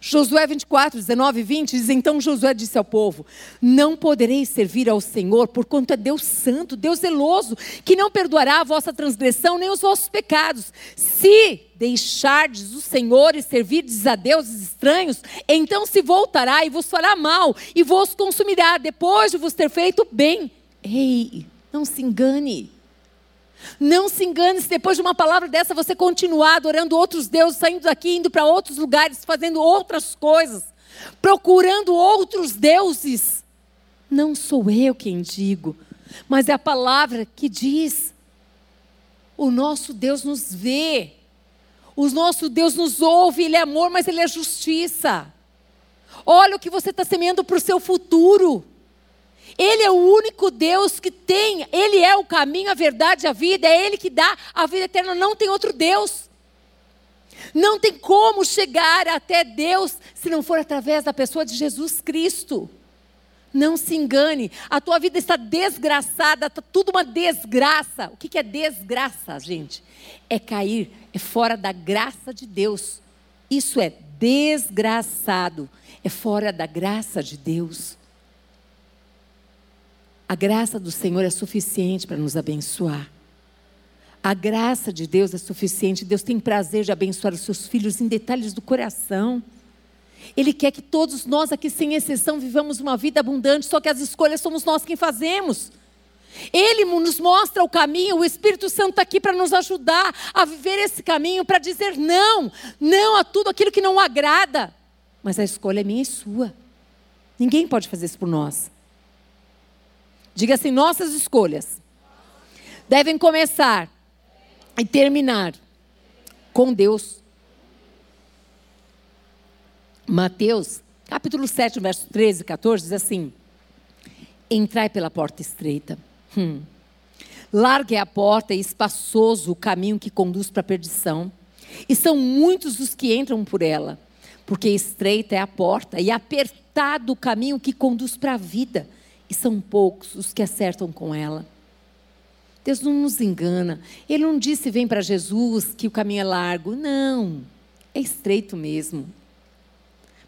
Josué 24, 19 e 20 diz: Então Josué disse ao povo: Não podereis servir ao Senhor, porquanto é Deus santo, Deus zeloso, que não perdoará a vossa transgressão nem os vossos pecados. Se deixardes o Senhor e servirdes a deuses estranhos, então se voltará e vos fará mal, e vos consumirá, depois de vos ter feito bem. Ei, não se engane. Não se engane se depois de uma palavra dessa você continuar adorando outros deuses, saindo daqui, indo para outros lugares, fazendo outras coisas, procurando outros deuses. Não sou eu quem digo, mas é a palavra que diz. O nosso Deus nos vê. O nosso Deus nos ouve, Ele é amor, mas Ele é justiça. Olha o que você está semeando para o seu futuro. Ele é o único Deus que tem, Ele é o caminho, a verdade, a vida, é Ele que dá a vida eterna, não tem outro Deus. Não tem como chegar até Deus se não for através da pessoa de Jesus Cristo. Não se engane, a tua vida está desgraçada, está tudo uma desgraça. O que é desgraça, gente? É cair, é fora da graça de Deus. Isso é desgraçado, é fora da graça de Deus. A graça do Senhor é suficiente para nos abençoar. A graça de Deus é suficiente. Deus tem prazer de abençoar os seus filhos em detalhes do coração. Ele quer que todos nós aqui, sem exceção, vivamos uma vida abundante, só que as escolhas somos nós quem fazemos. Ele nos mostra o caminho, o Espírito Santo está aqui para nos ajudar a viver esse caminho, para dizer não, não a tudo aquilo que não agrada. Mas a escolha é minha e sua. Ninguém pode fazer isso por nós. Diga assim: nossas escolhas devem começar e terminar com Deus. Mateus, capítulo 7, verso 13 e 14, diz assim: Entrai pela porta estreita. Hum. Largue a porta e espaçoso o caminho que conduz para a perdição. E são muitos os que entram por ela, porque estreita é a porta e apertado o caminho que conduz para a vida, e são poucos os que acertam com ela. Deus não nos engana. Ele não disse vem para Jesus que o caminho é largo. Não, é estreito mesmo.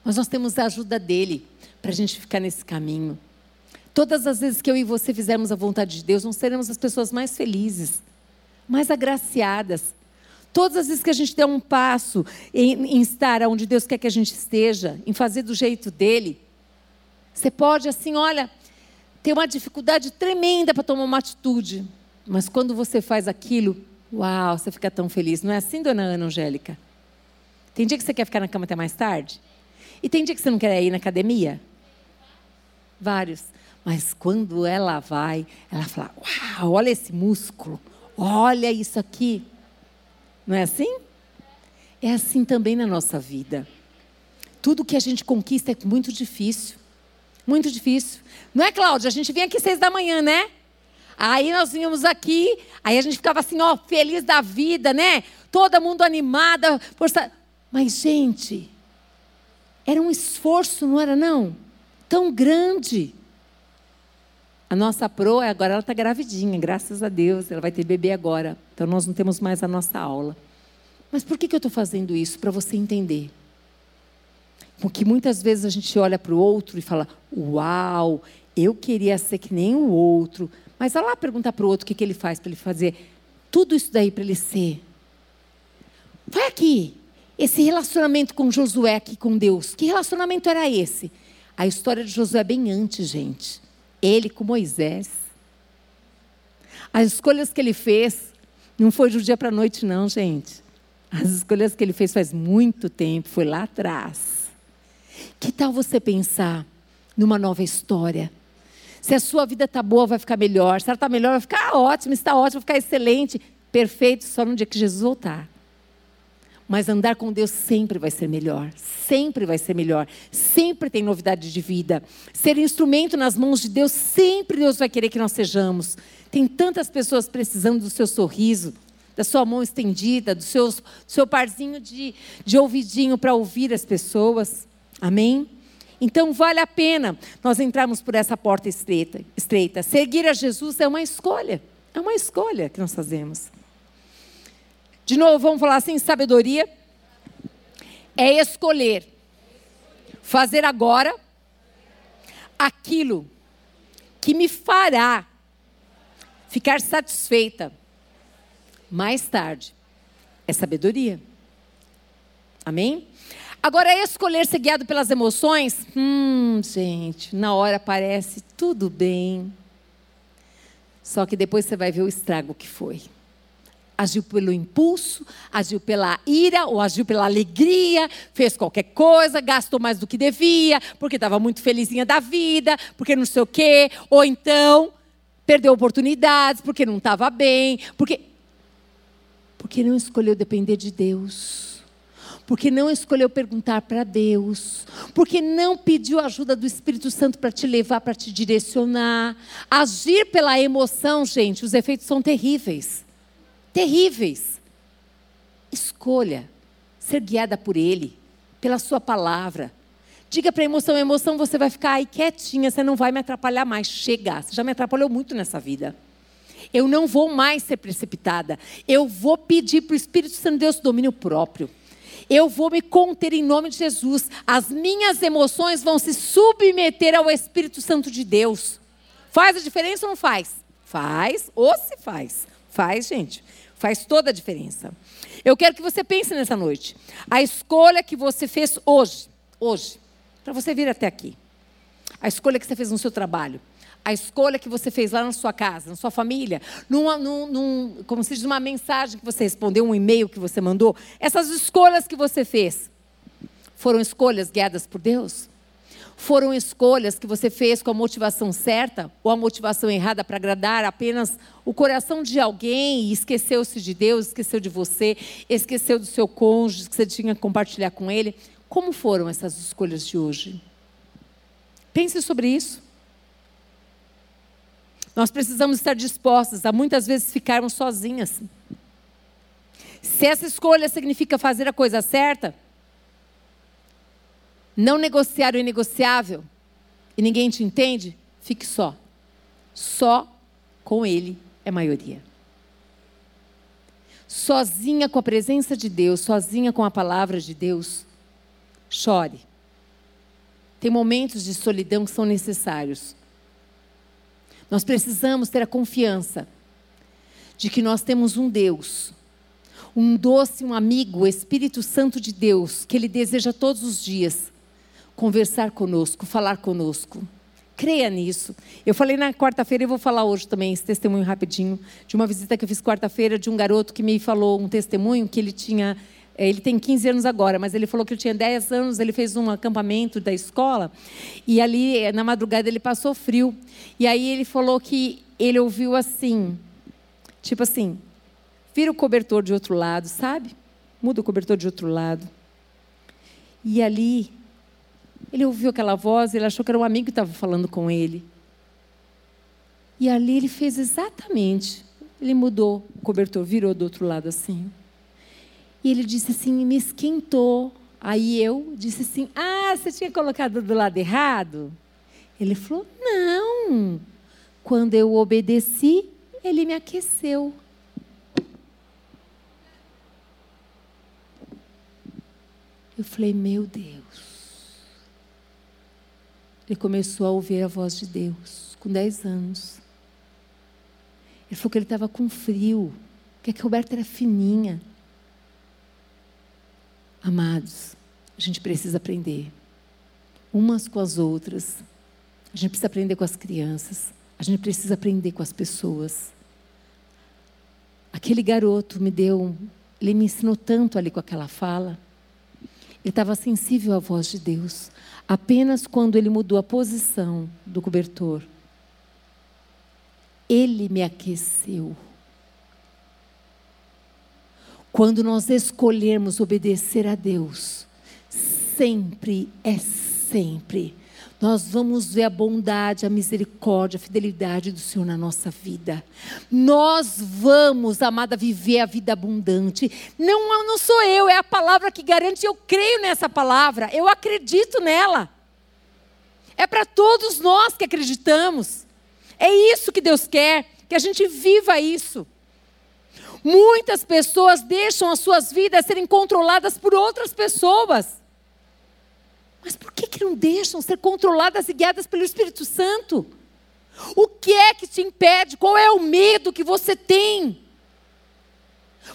Mas nós temos a ajuda dele para a gente ficar nesse caminho. Todas as vezes que eu e você fizermos a vontade de Deus, nós seremos as pessoas mais felizes, mais agraciadas. Todas as vezes que a gente der um passo em, em estar onde Deus quer que a gente esteja, em fazer do jeito dele, você pode, assim, olha, ter uma dificuldade tremenda para tomar uma atitude, mas quando você faz aquilo, uau, você fica tão feliz. Não é assim, dona Ana Angélica? Tem dia que você quer ficar na cama até mais tarde? E tem dia que você não quer ir na academia? Vários. Mas quando ela vai, ela fala: Uau, olha esse músculo, olha isso aqui. Não é assim? É assim também na nossa vida. Tudo que a gente conquista é muito difícil. Muito difícil. Não é, Cláudia? A gente vinha aqui seis da manhã, né? Aí nós vínhamos aqui, aí a gente ficava assim, ó, feliz da vida, né? Todo mundo animada. Força... Mas, gente, era um esforço, não era não? Tão grande. A nossa pro, agora ela está gravidinha, graças a Deus, ela vai ter bebê agora. Então nós não temos mais a nossa aula. Mas por que, que eu estou fazendo isso? Para você entender. Porque muitas vezes a gente olha para o outro e fala: Uau, eu queria ser que nem o outro. Mas vai lá perguntar para o outro o que, que ele faz para ele fazer tudo isso daí para ele ser. Vai aqui, esse relacionamento com Josué aqui com Deus, que relacionamento era esse? A história de Josué é bem antes, gente. Ele com Moisés. As escolhas que ele fez não foi do dia para a noite, não, gente. As escolhas que ele fez faz muito tempo, foi lá atrás. Que tal você pensar numa nova história? Se a sua vida está boa, vai ficar melhor. Se ela está melhor, vai ficar ótimo. Está ótimo, vai ficar excelente. Perfeito, só no dia que Jesus voltar. Mas andar com Deus sempre vai ser melhor, sempre vai ser melhor, sempre tem novidade de vida. Ser instrumento nas mãos de Deus, sempre Deus vai querer que nós sejamos. Tem tantas pessoas precisando do seu sorriso, da sua mão estendida, do seu, seu parzinho de, de ouvidinho para ouvir as pessoas. Amém? Então vale a pena nós entrarmos por essa porta estreita, estreita. Seguir a Jesus é uma escolha. É uma escolha que nós fazemos. De novo, vamos falar assim: sabedoria é escolher fazer agora aquilo que me fará ficar satisfeita mais tarde. É sabedoria. Amém? Agora, escolher ser guiado pelas emoções, hum, gente, na hora parece tudo bem. Só que depois você vai ver o estrago que foi. agiu pelo impulso, agiu pela ira ou agiu pela alegria, fez qualquer coisa, gastou mais do que devia, porque estava muito felizinha da vida, porque não sei o quê, ou então perdeu oportunidades, porque não estava bem, porque porque não escolheu depender de Deus porque não escolheu perguntar para Deus, porque não pediu ajuda do Espírito Santo para te levar, para te direcionar. Agir pela emoção, gente, os efeitos são terríveis. Terríveis. Escolha ser guiada por Ele, pela Sua palavra. Diga para a emoção: emoção você vai ficar aí quietinha, você não vai me atrapalhar mais. Chega, você já me atrapalhou muito nessa vida. Eu não vou mais ser precipitada. Eu vou pedir para o Espírito Santo de Deus domínio próprio. Eu vou me conter em nome de Jesus. As minhas emoções vão se submeter ao Espírito Santo de Deus. Faz a diferença ou não faz? Faz, ou se faz. Faz, gente. Faz toda a diferença. Eu quero que você pense nessa noite. A escolha que você fez hoje, hoje, para você vir até aqui. A escolha que você fez no seu trabalho a escolha que você fez lá na sua casa, na sua família, numa, num, num, como se diz, uma mensagem que você respondeu, um e-mail que você mandou, essas escolhas que você fez, foram escolhas guiadas por Deus? Foram escolhas que você fez com a motivação certa ou a motivação errada para agradar apenas o coração de alguém e esqueceu-se de Deus, esqueceu de você, esqueceu do seu cônjuge que você tinha que compartilhar com ele? Como foram essas escolhas de hoje? Pense sobre isso. Nós precisamos estar dispostas a muitas vezes ficarmos sozinhas. Se essa escolha significa fazer a coisa certa, não negociar o inegociável, e ninguém te entende, fique só. Só com Ele é maioria. Sozinha com a presença de Deus, sozinha com a palavra de Deus, chore. Tem momentos de solidão que são necessários. Nós precisamos ter a confiança de que nós temos um Deus, um doce, um amigo, o Espírito Santo de Deus, que Ele deseja todos os dias conversar conosco, falar conosco. Creia nisso. Eu falei na quarta-feira e vou falar hoje também esse testemunho rapidinho de uma visita que eu fiz quarta-feira de um garoto que me falou um testemunho que ele tinha ele tem 15 anos agora, mas ele falou que ele tinha 10 anos, ele fez um acampamento da escola, e ali, é, na madrugada, ele passou frio. E aí ele falou que ele ouviu assim, tipo assim, vira o cobertor de outro lado, sabe? Muda o cobertor de outro lado. E ali, ele ouviu aquela voz, ele achou que era um amigo que estava falando com ele. E ali ele fez exatamente. Ele mudou o cobertor, virou do outro lado assim. E ele disse assim, me esquentou. Aí eu disse assim: Ah, você tinha colocado do lado errado? Ele falou: Não. Quando eu obedeci, ele me aqueceu. Eu falei: Meu Deus. Ele começou a ouvir a voz de Deus, com 10 anos. Ele falou que ele estava com frio, que a Roberta era fininha. Amados, a gente precisa aprender umas com as outras. A gente precisa aprender com as crianças. A gente precisa aprender com as pessoas. Aquele garoto me deu, ele me ensinou tanto ali com aquela fala. Ele estava sensível à voz de Deus. Apenas quando ele mudou a posição do cobertor, ele me aqueceu. Quando nós escolhermos obedecer a Deus, sempre é sempre, nós vamos ver a bondade, a misericórdia, a fidelidade do Senhor na nossa vida. Nós vamos, amada, viver a vida abundante. Não, não sou eu, é a palavra que garante. Eu creio nessa palavra, eu acredito nela. É para todos nós que acreditamos. É isso que Deus quer, que a gente viva isso. Muitas pessoas deixam as suas vidas serem controladas por outras pessoas. Mas por que, que não deixam ser controladas e guiadas pelo Espírito Santo? O que é que te impede? Qual é o medo que você tem?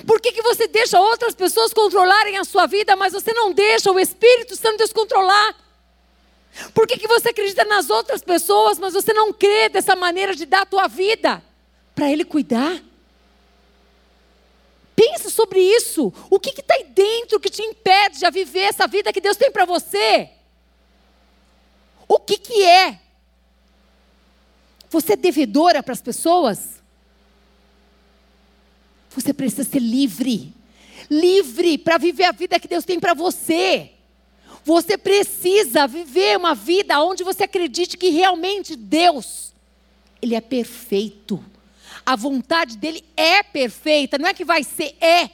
Por que, que você deixa outras pessoas controlarem a sua vida, mas você não deixa o Espírito Santo descontrolar? Por que, que você acredita nas outras pessoas, mas você não crê dessa maneira de dar a tua vida para Ele cuidar? Sobre isso. O que está aí dentro que te impede de viver essa vida que Deus tem para você? O que, que é? Você é devedora para as pessoas? Você precisa ser livre. Livre para viver a vida que Deus tem para você. Você precisa viver uma vida onde você acredite que realmente Deus, Ele é perfeito. A vontade dele é perfeita, não é que vai ser, é.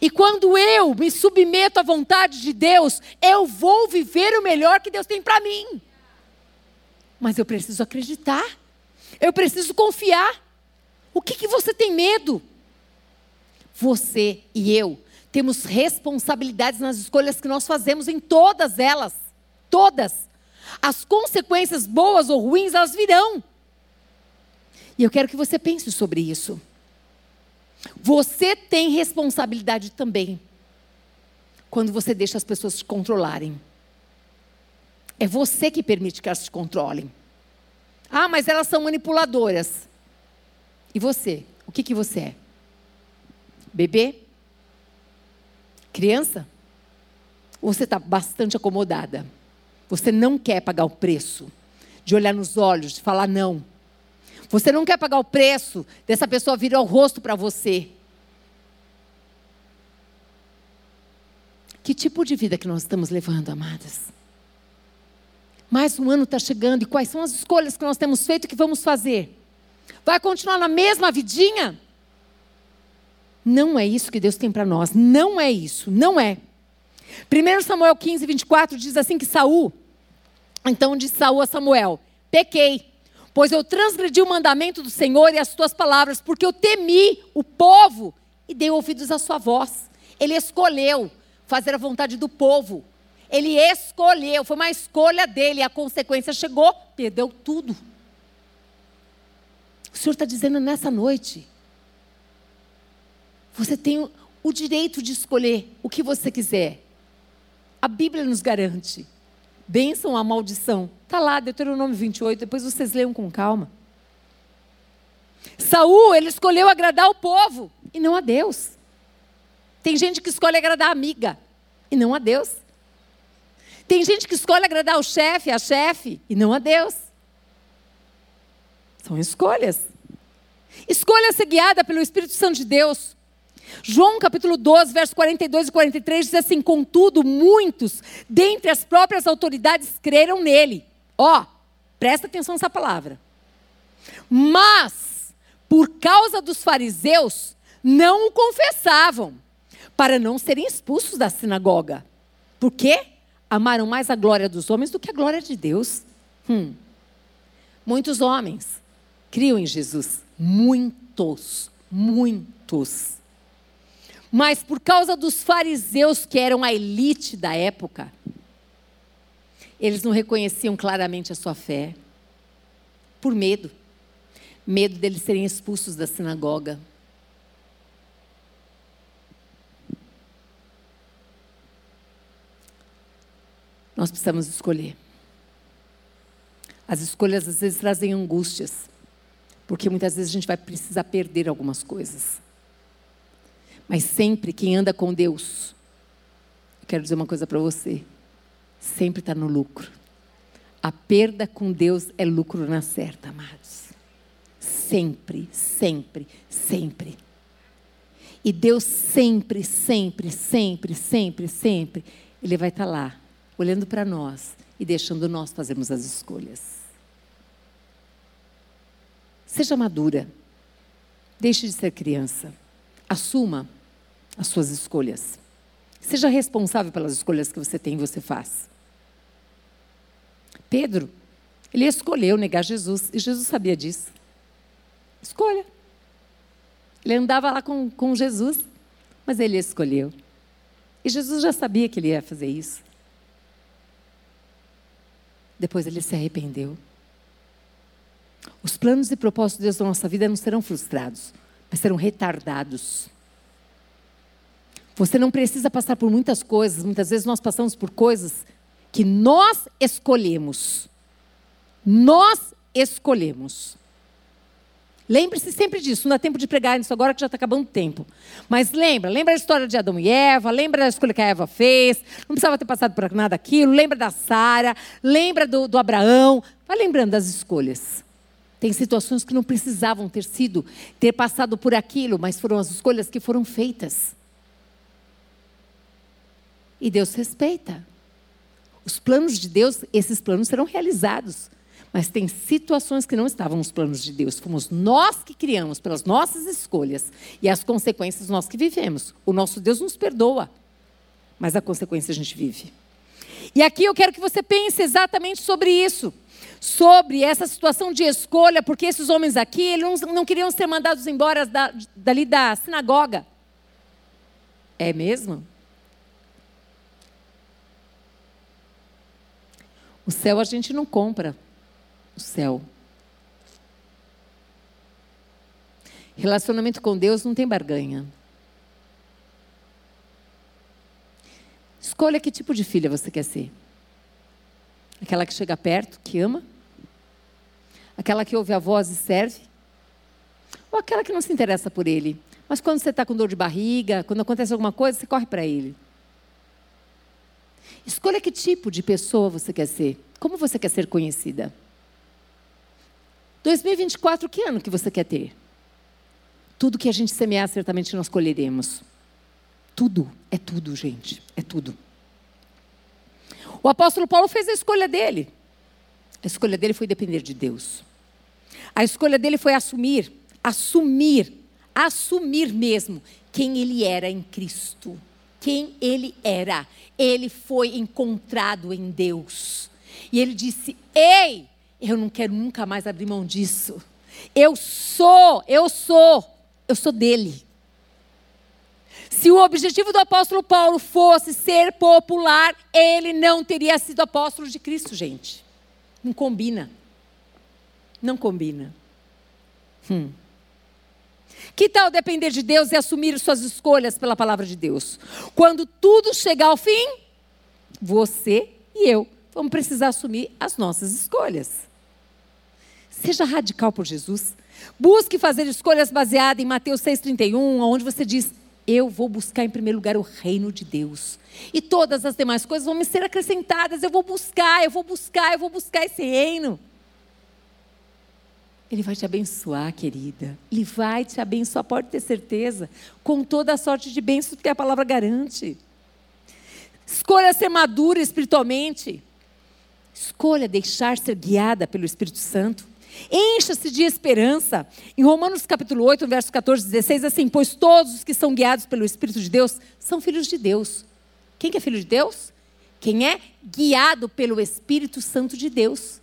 E quando eu me submeto à vontade de Deus, eu vou viver o melhor que Deus tem para mim. Mas eu preciso acreditar, eu preciso confiar. O que, que você tem medo? Você e eu temos responsabilidades nas escolhas que nós fazemos, em todas elas. Todas. As consequências boas ou ruins, elas virão. E eu quero que você pense sobre isso. Você tem responsabilidade também quando você deixa as pessoas te controlarem. É você que permite que elas te controlem. Ah, mas elas são manipuladoras. E você? O que, que você é? Bebê? Criança? Ou você está bastante acomodada? Você não quer pagar o preço de olhar nos olhos, de falar não. Você não quer pagar o preço dessa pessoa virar o rosto para você. Que tipo de vida que nós estamos levando, amadas? Mais um ano está chegando e quais são as escolhas que nós temos feito e que vamos fazer? Vai continuar na mesma vidinha? Não é isso que Deus tem para nós. Não é isso. Não é. 1 Samuel 15, 24 diz assim que Saul, então disse Saul a Samuel: Pequei, pois eu transgredi o mandamento do Senhor e as tuas palavras, porque eu temi o povo e dei ouvidos à sua voz. Ele escolheu fazer a vontade do povo. Ele escolheu, foi uma escolha dele, a consequência chegou, perdeu tudo. O Senhor está dizendo nessa noite: você tem o direito de escolher o que você quiser. A Bíblia nos garante bênção ou maldição. Está lá, Deuteronômio 28, depois vocês leiam com calma. Saul, ele escolheu agradar o povo e não a Deus. Tem gente que escolhe agradar a amiga e não a Deus. Tem gente que escolhe agradar o chefe, a chefe e não a Deus. São escolhas. Escolha ser guiada pelo Espírito Santo de Deus. João capítulo 12, versos 42 e 43 diz assim: Contudo, muitos dentre as próprias autoridades creram nele. Ó, oh, presta atenção nessa palavra. Mas, por causa dos fariseus, não o confessavam, para não serem expulsos da sinagoga. Por quê? Amaram mais a glória dos homens do que a glória de Deus. Hum. Muitos homens criam em Jesus. Muitos, muitos. Mas por causa dos fariseus, que eram a elite da época, eles não reconheciam claramente a sua fé. Por medo. Medo deles serem expulsos da sinagoga. Nós precisamos escolher. As escolhas às vezes trazem angústias, porque muitas vezes a gente vai precisar perder algumas coisas. Mas sempre quem anda com Deus, eu quero dizer uma coisa para você, sempre está no lucro. A perda com Deus é lucro na certa, amados. Sempre, sempre, sempre. E Deus sempre, sempre, sempre, sempre, sempre, Ele vai estar tá lá, olhando para nós e deixando nós fazermos as escolhas. Seja madura. Deixe de ser criança. Assuma as suas escolhas. Seja responsável pelas escolhas que você tem e você faz. Pedro, ele escolheu negar Jesus e Jesus sabia disso. Escolha. Ele andava lá com, com Jesus, mas ele escolheu. E Jesus já sabia que ele ia fazer isso. Depois ele se arrependeu. Os planos e propósitos de Deus na nossa vida não serão frustrados, mas serão retardados. Você não precisa passar por muitas coisas, muitas vezes nós passamos por coisas que nós escolhemos. Nós escolhemos. Lembre-se sempre disso. Não dá tempo de pregar nisso agora que já está acabando o tempo. Mas lembra, lembra a história de Adão e Eva, lembra da escolha que a Eva fez, não precisava ter passado por nada aquilo, lembra da Sara, lembra do, do Abraão. Vai lembrando das escolhas. Tem situações que não precisavam ter sido, ter passado por aquilo, mas foram as escolhas que foram feitas. E Deus respeita. Os planos de Deus, esses planos serão realizados. Mas tem situações que não estavam nos planos de Deus. Fomos nós que criamos pelas nossas escolhas. E as consequências nós que vivemos. O nosso Deus nos perdoa. Mas a consequência a gente vive. E aqui eu quero que você pense exatamente sobre isso. Sobre essa situação de escolha, porque esses homens aqui eles não, queriam ser mandados embora da, dali da sinagoga. É mesmo? O céu a gente não compra o céu. Relacionamento com Deus não tem barganha. Escolha que tipo de filha você quer ser. Aquela que chega perto, que ama? Aquela que ouve a voz e serve? Ou aquela que não se interessa por ele? Mas quando você está com dor de barriga, quando acontece alguma coisa, você corre para ele. Escolha que tipo de pessoa você quer ser. Como você quer ser conhecida? 2024, que ano que você quer ter? Tudo que a gente semear, certamente nós colheremos. Tudo, é tudo, gente, é tudo. O apóstolo Paulo fez a escolha dele. A escolha dele foi depender de Deus. A escolha dele foi assumir, assumir, assumir mesmo quem ele era em Cristo. Quem ele era. Ele foi encontrado em Deus. E ele disse: Ei, eu não quero nunca mais abrir mão disso. Eu sou, eu sou, eu sou dele. Se o objetivo do apóstolo Paulo fosse ser popular, ele não teria sido apóstolo de Cristo, gente. Não combina. Não combina. Hum. Que tal depender de Deus e assumir suas escolhas pela palavra de Deus? Quando tudo chegar ao fim, você e eu vamos precisar assumir as nossas escolhas. Seja radical por Jesus. Busque fazer escolhas baseadas em Mateus 6,31, onde você diz: Eu vou buscar em primeiro lugar o reino de Deus. E todas as demais coisas vão me ser acrescentadas. Eu vou buscar, eu vou buscar, eu vou buscar esse reino. Ele vai te abençoar, querida. Ele vai te abençoar, pode ter certeza. Com toda a sorte de bênçãos que a palavra garante. Escolha ser madura espiritualmente. Escolha deixar ser guiada pelo Espírito Santo. Encha-se de esperança. Em Romanos capítulo 8, verso 14 e 16, assim, pois todos os que são guiados pelo Espírito de Deus são filhos de Deus. Quem que é filho de Deus? Quem é guiado pelo Espírito Santo de Deus.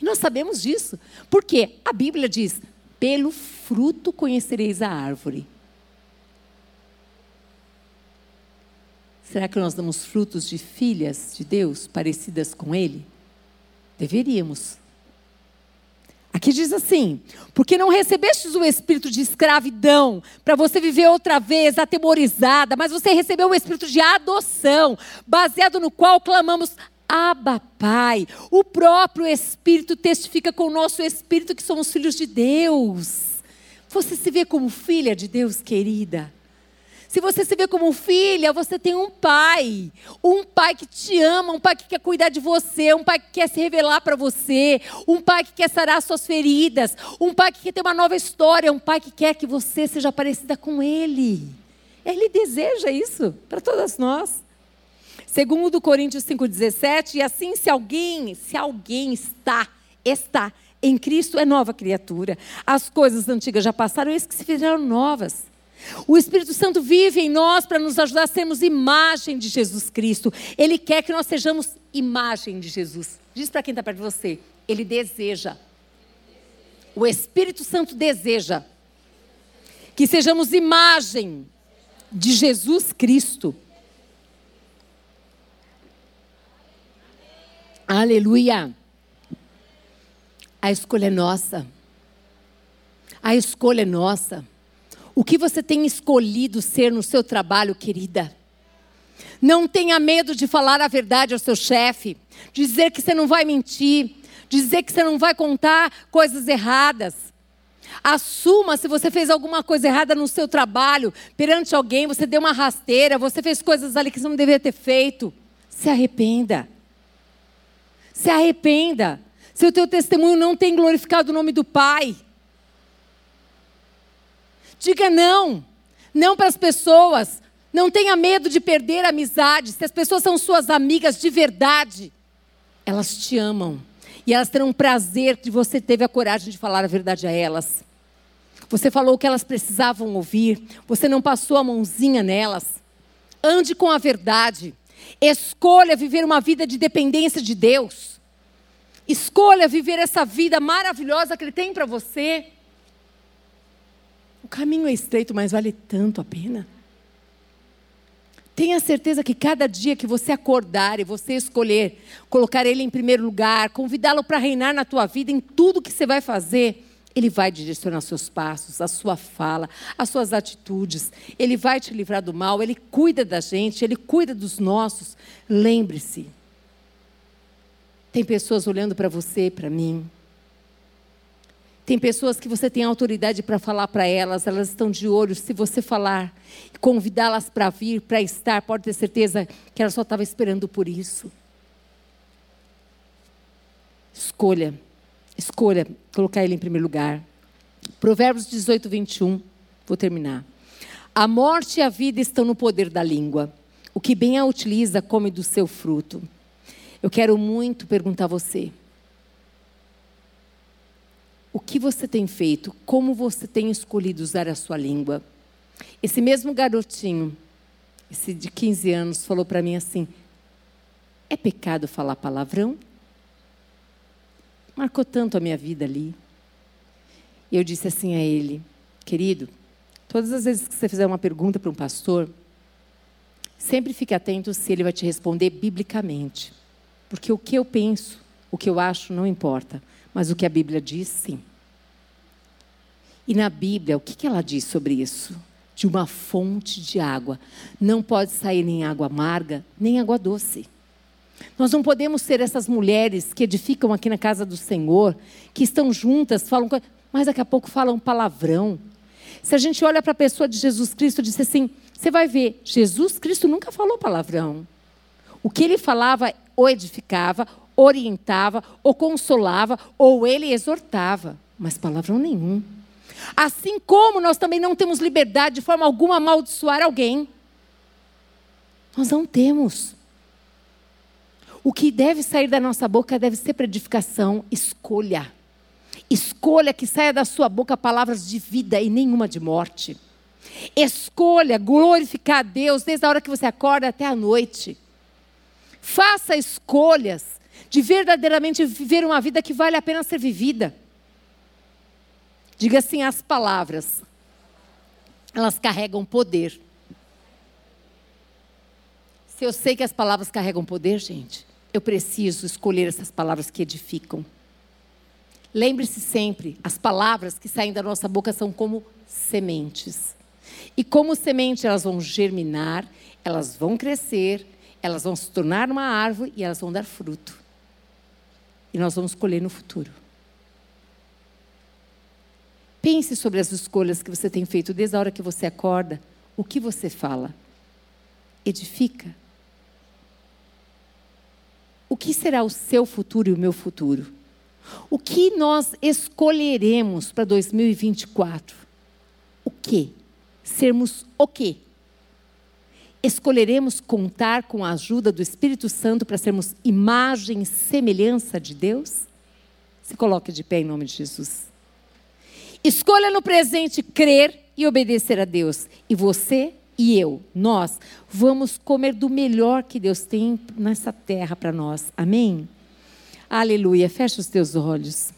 E nós sabemos disso. Porque a Bíblia diz: pelo fruto conhecereis a árvore. Será que nós damos frutos de filhas de Deus parecidas com Ele? Deveríamos. Aqui diz assim: porque não recebestes o espírito de escravidão para você viver outra vez atemorizada, mas você recebeu o espírito de adoção, baseado no qual clamamos. Abba, Pai. O próprio Espírito testifica com o nosso Espírito que somos filhos de Deus. Você se vê como filha de Deus, querida? Se você se vê como filha, você tem um pai. Um pai que te ama, um pai que quer cuidar de você, um pai que quer se revelar para você, um pai que quer sarar suas feridas, um pai que quer ter uma nova história, um pai que quer que você seja parecida com ele. Ele deseja isso para todas nós. Segundo Coríntios 5:17, e assim se alguém, se alguém está, está em Cristo é nova criatura. As coisas antigas já passaram, eis que se fizeram novas. O Espírito Santo vive em nós para nos ajudar a sermos imagem de Jesus Cristo. Ele quer que nós sejamos imagem de Jesus. Diz para quem está perto de você. Ele deseja. O Espírito Santo deseja que sejamos imagem de Jesus Cristo. Aleluia. A escolha é nossa. A escolha é nossa. O que você tem escolhido ser no seu trabalho, querida? Não tenha medo de falar a verdade ao seu chefe, dizer que você não vai mentir, dizer que você não vai contar coisas erradas. Assuma se você fez alguma coisa errada no seu trabalho, perante alguém, você deu uma rasteira, você fez coisas ali que você não deveria ter feito. Se arrependa. Se arrependa. Se o teu testemunho não tem glorificado o nome do Pai. Diga não. Não para as pessoas. Não tenha medo de perder a amizade. Se as pessoas são suas amigas de verdade, elas te amam. E elas terão prazer que você teve a coragem de falar a verdade a elas. Você falou o que elas precisavam ouvir. Você não passou a mãozinha nelas. Ande com a verdade. Escolha viver uma vida de dependência de Deus. Escolha viver essa vida maravilhosa que Ele tem para você. O caminho é estreito, mas vale tanto a pena. Tenha certeza que cada dia que você acordar e você escolher colocar Ele em primeiro lugar, convidá-lo para reinar na tua vida, em tudo que você vai fazer, Ele vai direcionar seus passos, a sua fala, as suas atitudes. Ele vai te livrar do mal, Ele cuida da gente, Ele cuida dos nossos. Lembre-se. Tem pessoas olhando para você, para mim. Tem pessoas que você tem autoridade para falar para elas, elas estão de olho. Se você falar, convidá-las para vir, para estar, pode ter certeza que ela só estava esperando por isso. Escolha, escolha colocar ele em primeiro lugar. Provérbios 18, 21, vou terminar. A morte e a vida estão no poder da língua. O que bem a utiliza, come do seu fruto. Eu quero muito perguntar a você o que você tem feito, como você tem escolhido usar a sua língua. Esse mesmo garotinho, esse de 15 anos, falou para mim assim: é pecado falar palavrão? Marcou tanto a minha vida ali. E eu disse assim a ele: querido, todas as vezes que você fizer uma pergunta para um pastor, sempre fique atento se ele vai te responder biblicamente. Porque o que eu penso, o que eu acho, não importa. Mas o que a Bíblia diz, sim. E na Bíblia, o que, que ela diz sobre isso? De uma fonte de água. Não pode sair nem água amarga, nem água doce. Nós não podemos ser essas mulheres que edificam aqui na casa do Senhor, que estão juntas, falam, mas daqui a pouco falam palavrão. Se a gente olha para a pessoa de Jesus Cristo e diz assim, você vai ver, Jesus Cristo nunca falou palavrão. O que ele falava ou edificava, orientava, ou consolava, ou ele exortava, mas palavrão nenhum. Assim como nós também não temos liberdade de forma alguma amaldiçoar alguém. Nós não temos. O que deve sair da nossa boca deve ser para edificação. Escolha. Escolha que saia da sua boca palavras de vida e nenhuma de morte. Escolha glorificar a Deus desde a hora que você acorda até a noite. Faça escolhas de verdadeiramente viver uma vida que vale a pena ser vivida. Diga assim: as palavras, elas carregam poder. Se eu sei que as palavras carregam poder, gente, eu preciso escolher essas palavras que edificam. Lembre-se sempre: as palavras que saem da nossa boca são como sementes. E como semente, elas vão germinar, elas vão crescer, elas vão se tornar uma árvore e elas vão dar fruto. E nós vamos colher no futuro. Pense sobre as escolhas que você tem feito desde a hora que você acorda. O que você fala? Edifica? O que será o seu futuro e o meu futuro? O que nós escolheremos para 2024? O que? Sermos o quê? Escolheremos contar com a ajuda do Espírito Santo para sermos imagem e semelhança de Deus? Se coloque de pé em nome de Jesus. Escolha no presente crer e obedecer a Deus. E você e eu, nós, vamos comer do melhor que Deus tem nessa terra para nós. Amém? Aleluia. Fecha os teus olhos.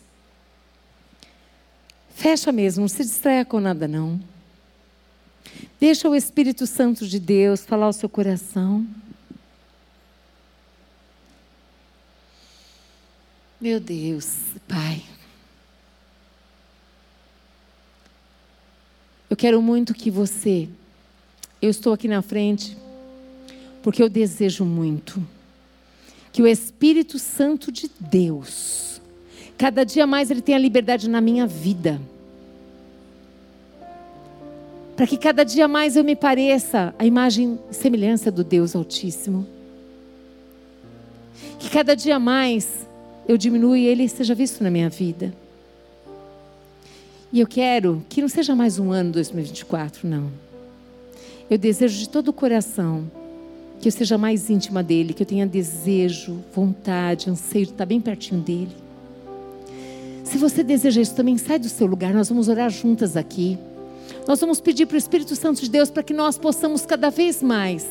Fecha mesmo, não se distraia com nada não. Deixa o Espírito Santo de Deus falar o seu coração. Meu Deus, Pai. Eu quero muito que você, eu estou aqui na frente, porque eu desejo muito que o Espírito Santo de Deus, cada dia mais ele tenha liberdade na minha vida para que cada dia mais eu me pareça a imagem e semelhança do Deus Altíssimo. Que cada dia mais eu diminua e Ele seja visto na minha vida. E eu quero que não seja mais um ano 2024, não. Eu desejo de todo o coração que eu seja mais íntima dele, que eu tenha desejo, vontade, anseio de estar bem pertinho dele. Se você deseja isso também, sai do seu lugar, nós vamos orar juntas aqui. Nós vamos pedir para o Espírito Santo de Deus para que nós possamos cada vez mais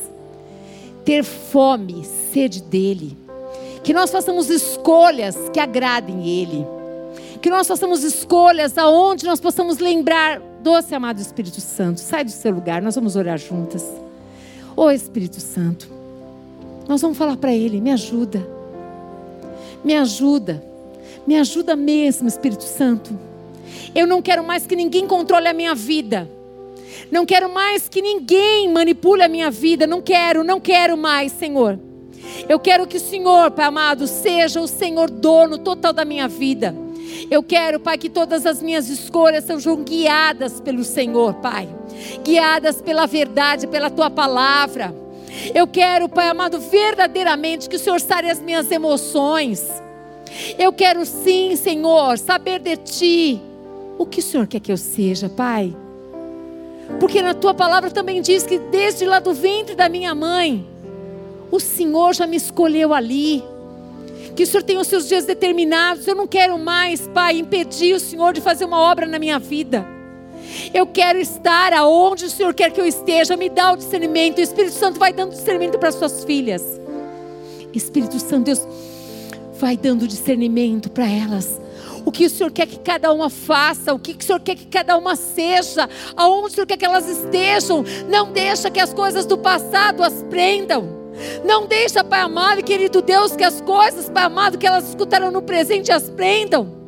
ter fome, sede dele. Que nós façamos escolhas que agradem ele. Que nós façamos escolhas aonde nós possamos lembrar, doce amado Espírito Santo, sai do seu lugar, nós vamos orar juntas. Ô oh, Espírito Santo, nós vamos falar para Ele: me ajuda, me ajuda, me ajuda mesmo, Espírito Santo. Eu não quero mais que ninguém controle a minha vida. Não quero mais que ninguém manipule a minha vida. Não quero, não quero mais, Senhor. Eu quero que o Senhor, Pai amado, seja o Senhor dono total da minha vida. Eu quero, Pai, que todas as minhas escolhas sejam guiadas pelo Senhor, Pai guiadas pela verdade, pela tua palavra. Eu quero, Pai amado, verdadeiramente que o Senhor sare as minhas emoções. Eu quero sim, Senhor, saber de Ti. O que o Senhor quer que eu seja, Pai? Porque na Tua palavra também diz que desde lá do ventre da minha mãe, o Senhor já me escolheu ali. Que o Senhor tem os seus dias determinados. Eu não quero mais, Pai, impedir o Senhor de fazer uma obra na minha vida. Eu quero estar aonde o Senhor quer que eu esteja. Me dá o discernimento. O Espírito Santo vai dando discernimento para as suas filhas. Espírito Santo, Deus vai dando discernimento para elas. O que o Senhor quer que cada uma faça, o que o Senhor quer que cada uma seja, aonde o Senhor quer que elas estejam. Não deixa que as coisas do passado as prendam. Não deixa, Pai amado e querido Deus, que as coisas, Pai amado, que elas escutaram no presente as prendam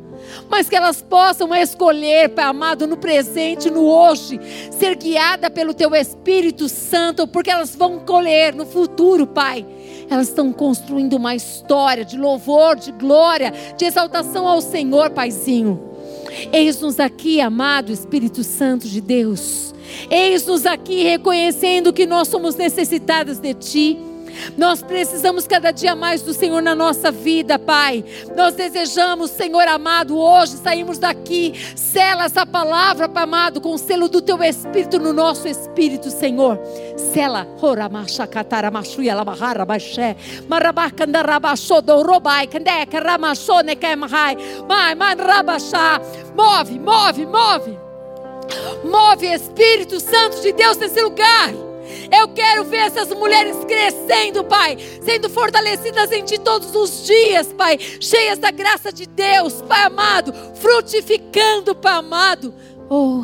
mas que elas possam escolher, Pai amado, no presente, no hoje, ser guiada pelo Teu Espírito Santo, porque elas vão colher no futuro, Pai. Elas estão construindo uma história de louvor, de glória, de exaltação ao Senhor, Paizinho. Eis-nos aqui, amado Espírito Santo de Deus. Eis-nos aqui reconhecendo que nós somos necessitadas de Ti nós precisamos cada dia mais do Senhor na nossa vida, Pai. Nós desejamos, Senhor amado, hoje saímos daqui, sela essa palavra, Pai amado, com o selo do Teu Espírito no nosso espírito, Senhor. Sela, Move, move, move. Move, Espírito Santo de Deus, nesse lugar. Eu quero ver essas mulheres crescendo, Pai, sendo fortalecidas em Ti todos os dias, Pai, cheias da graça de Deus, Pai amado, frutificando, Pai amado. Oh,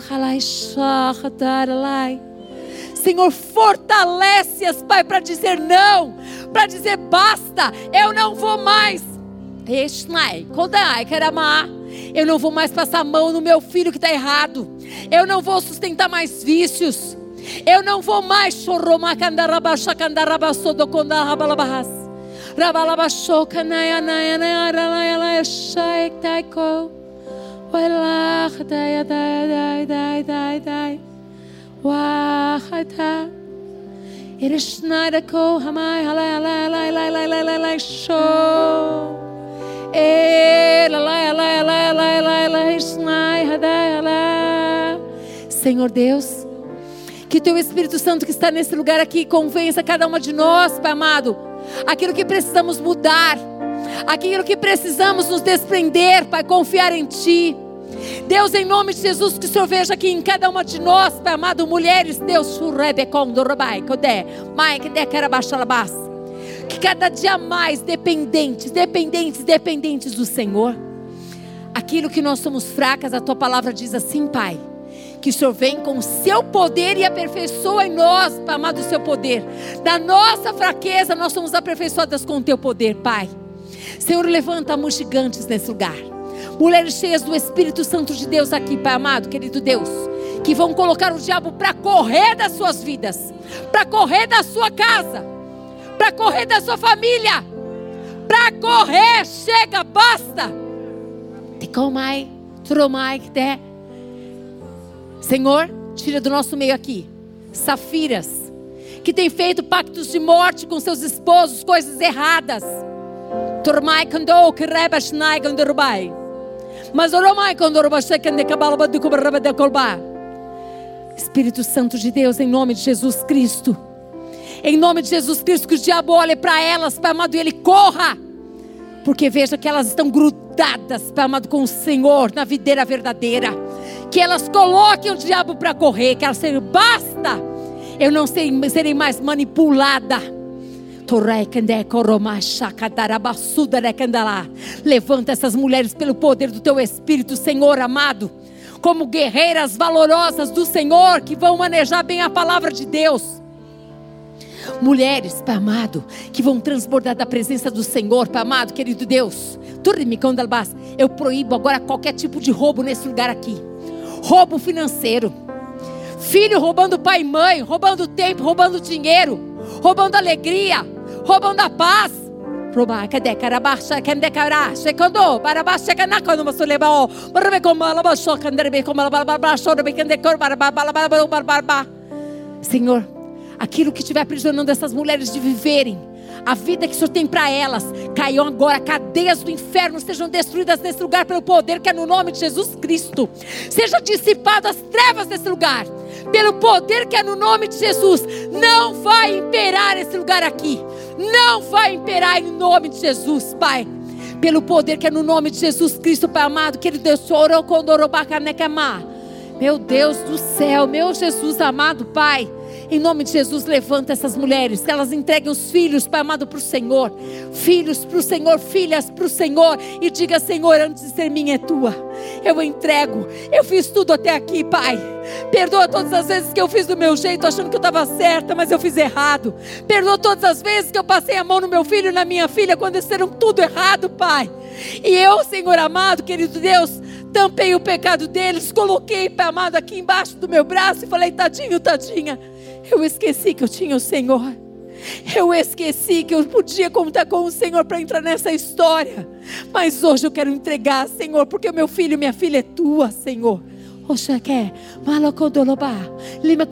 Senhor, fortalece-as, Pai, para dizer não, para dizer basta, eu não vou mais. Eu não vou mais passar a mão no meu filho que está errado. Eu não vou sustentar mais vícios. Eu não vou mais choromar candarabasha candarabasodo condarabas. Rabalabasho canaya naya naya naya naya shaik taiko. Daya daya daya daya daya daya. Wahata. Irishnada ko hamai halai halai halai halai halai halai halai show. Senhor Deus, que teu Espírito Santo que está nesse lugar aqui convença cada uma de nós, Pai amado, aquilo que precisamos mudar, aquilo que precisamos nos desprender, Pai, confiar em Ti. Deus, em nome de Jesus, que o Senhor veja aqui em cada uma de nós, Pai amado, mulheres, Deus, que cada dia mais dependentes, dependentes, dependentes do Senhor. Aquilo que nós somos fracas, a tua palavra diz assim, Pai que o Senhor vem com o seu poder e aperfeiçoa em nós, Pai amado, o seu poder. Da nossa fraqueza, nós somos aperfeiçoadas com o teu poder, Pai. Senhor, levanta amor gigantes nesse lugar. Mulheres cheias do Espírito Santo de Deus aqui, Pai amado, querido Deus, que vão colocar o diabo para correr das suas vidas, para correr da sua casa, para correr da sua família, para correr, chega, basta. Te comai, tromai, te Senhor, tira do nosso meio aqui. Safiras, que tem feito pactos de morte com seus esposos, coisas erradas. Espírito Santo de Deus, em nome de Jesus Cristo. Em nome de Jesus Cristo, que o diabo olhe para elas, Pai amado, e ele corra. Porque veja que elas estão grudadas, Pai amado, com o Senhor na videira verdadeira. Que elas coloquem o diabo para correr, que elas sejam, basta, eu não serei, serei mais manipulada. Levanta essas mulheres pelo poder do teu Espírito, Senhor amado, como guerreiras valorosas do Senhor que vão manejar bem a palavra de Deus. Mulheres, Pai amado, que vão transbordar da presença do Senhor, Pai amado, querido Deus. Eu proíbo agora qualquer tipo de roubo nesse lugar aqui. Roubo financeiro. Filho roubando pai e mãe, roubando tempo, roubando dinheiro, roubando alegria, roubando a paz. Cadê? Barbe como ela baixou, como ela baixou, Senhor, aquilo que estiver aprisionando essas mulheres de viverem a vida que o Senhor tem para elas, caiu agora, cadeias do inferno sejam destruídas nesse lugar pelo poder que é no nome de Jesus Cristo. Seja dissipado as trevas desse lugar, pelo poder que é no nome de Jesus. Não vai imperar esse lugar aqui. Não vai imperar em nome de Jesus, Pai. Pelo poder que é no nome de Jesus Cristo, Pai amado, querido Deus, meu Deus do céu, meu Jesus amado Pai. Em nome de Jesus, levanta essas mulheres, que elas entreguem os filhos, Pai amado, para o Senhor. Filhos para o Senhor, filhas para o Senhor. E diga, Senhor, antes de ser minha é tua. Eu entrego. Eu fiz tudo até aqui, Pai. Perdoa todas as vezes que eu fiz do meu jeito, achando que eu estava certa, mas eu fiz errado. Perdoa todas as vezes que eu passei a mão no meu filho e na minha filha, quando eles fizeram tudo errado, Pai. E eu, Senhor amado, querido Deus, tampei o pecado deles, coloquei, Pai amado, aqui embaixo do meu braço e falei, tadinho, tadinha. Eu esqueci que eu tinha o Senhor. Eu esqueci que eu podia contar com o Senhor para entrar nessa história. Mas hoje eu quero entregar, Senhor, porque o meu filho e minha filha é tua, Senhor. Oxaque, malacodoloba, lima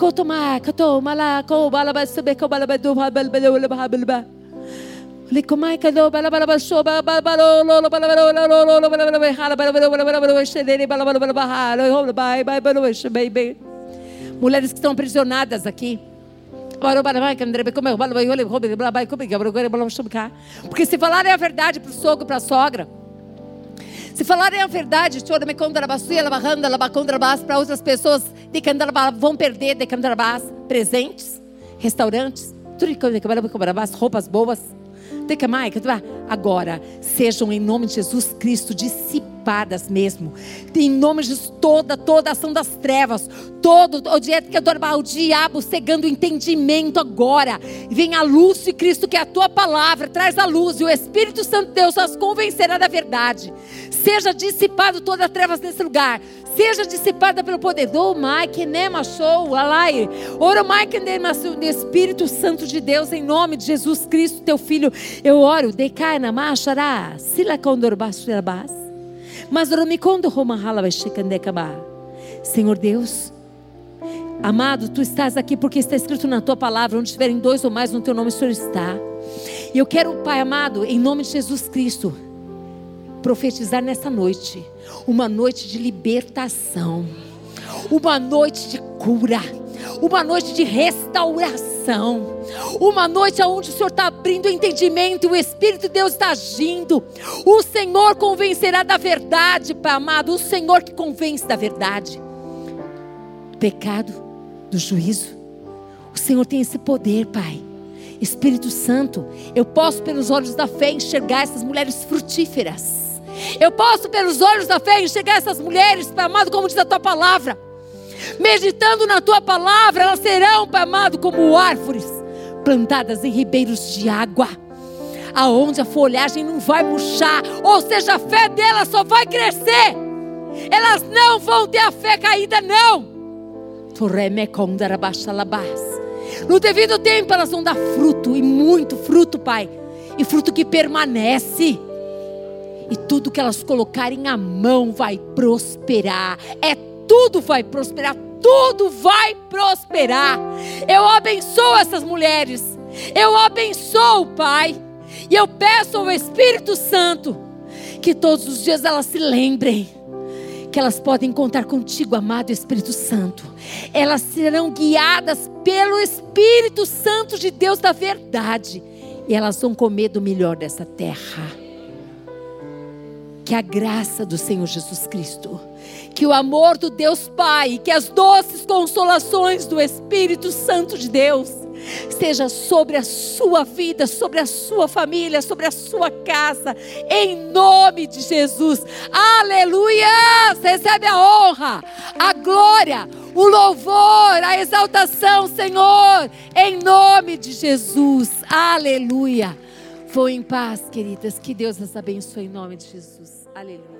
bye. Mulheres que estão aprisionadas aqui. Porque se falarem a verdade para o sogro, para a sogra, se falarem a verdade, para outras pessoas, vão perder de presentes, restaurantes, roupas boas. Agora, sejam em nome de Jesus Cristo dissipadas mesmo. Em nome de toda, toda ação das trevas, todo o dia que o diabo cegando o entendimento agora. Vem a luz de Cristo, que é a tua palavra, traz a luz, e o Espírito Santo de Deus as convencerá da verdade. Seja dissipado todas as trevas nesse lugar seja dissipada pelo poder do Mike, né, machou, alai. Ora, Mike, Espírito Santo de Deus, em nome de Jesus Cristo, teu filho, eu oro, decai na machará, silacondorbasurabás. Mas romicondo vai Senhor Deus, Amado, tu estás aqui porque está escrito na tua palavra: onde estiverem dois ou mais no teu nome, o Senhor está. E eu quero, Pai amado, em nome de Jesus Cristo, profetizar nessa noite uma noite de libertação, uma noite de cura, uma noite de restauração, uma noite onde o Senhor está abrindo o entendimento, o Espírito de Deus está agindo. O Senhor convencerá da verdade, Pai amado, o Senhor que convence da verdade. Do pecado, do juízo. O Senhor tem esse poder, Pai. Espírito Santo, eu posso, pelos olhos da fé, enxergar essas mulheres frutíferas eu posso, pelos olhos da fé, enxergar essas mulheres, Pai amado, como diz a tua palavra. Meditando na tua palavra, elas serão, Pai amado, como árvores plantadas em ribeiros de água, aonde a folhagem não vai murchar, ou seja, a fé delas só vai crescer. Elas não vão ter a fé caída, não. No devido tempo elas vão dar fruto, e muito fruto, Pai, e fruto que permanece e tudo que elas colocarem a mão vai prosperar. É tudo vai prosperar, tudo vai prosperar. Eu abençoo essas mulheres. Eu abençoo, Pai. E eu peço ao Espírito Santo que todos os dias elas se lembrem que elas podem contar contigo, amado Espírito Santo. Elas serão guiadas pelo Espírito Santo de Deus da verdade. E elas vão comer do melhor dessa terra. Que a graça do Senhor Jesus Cristo, que o amor do Deus Pai, que as doces consolações do Espírito Santo de Deus seja sobre a sua vida, sobre a sua família, sobre a sua casa, em nome de Jesus. Aleluia! Recebe a honra, a glória, o louvor, a exaltação, Senhor, em nome de Jesus. Aleluia! Vou em paz, queridas. Que Deus as abençoe em nome de Jesus. Aleluia.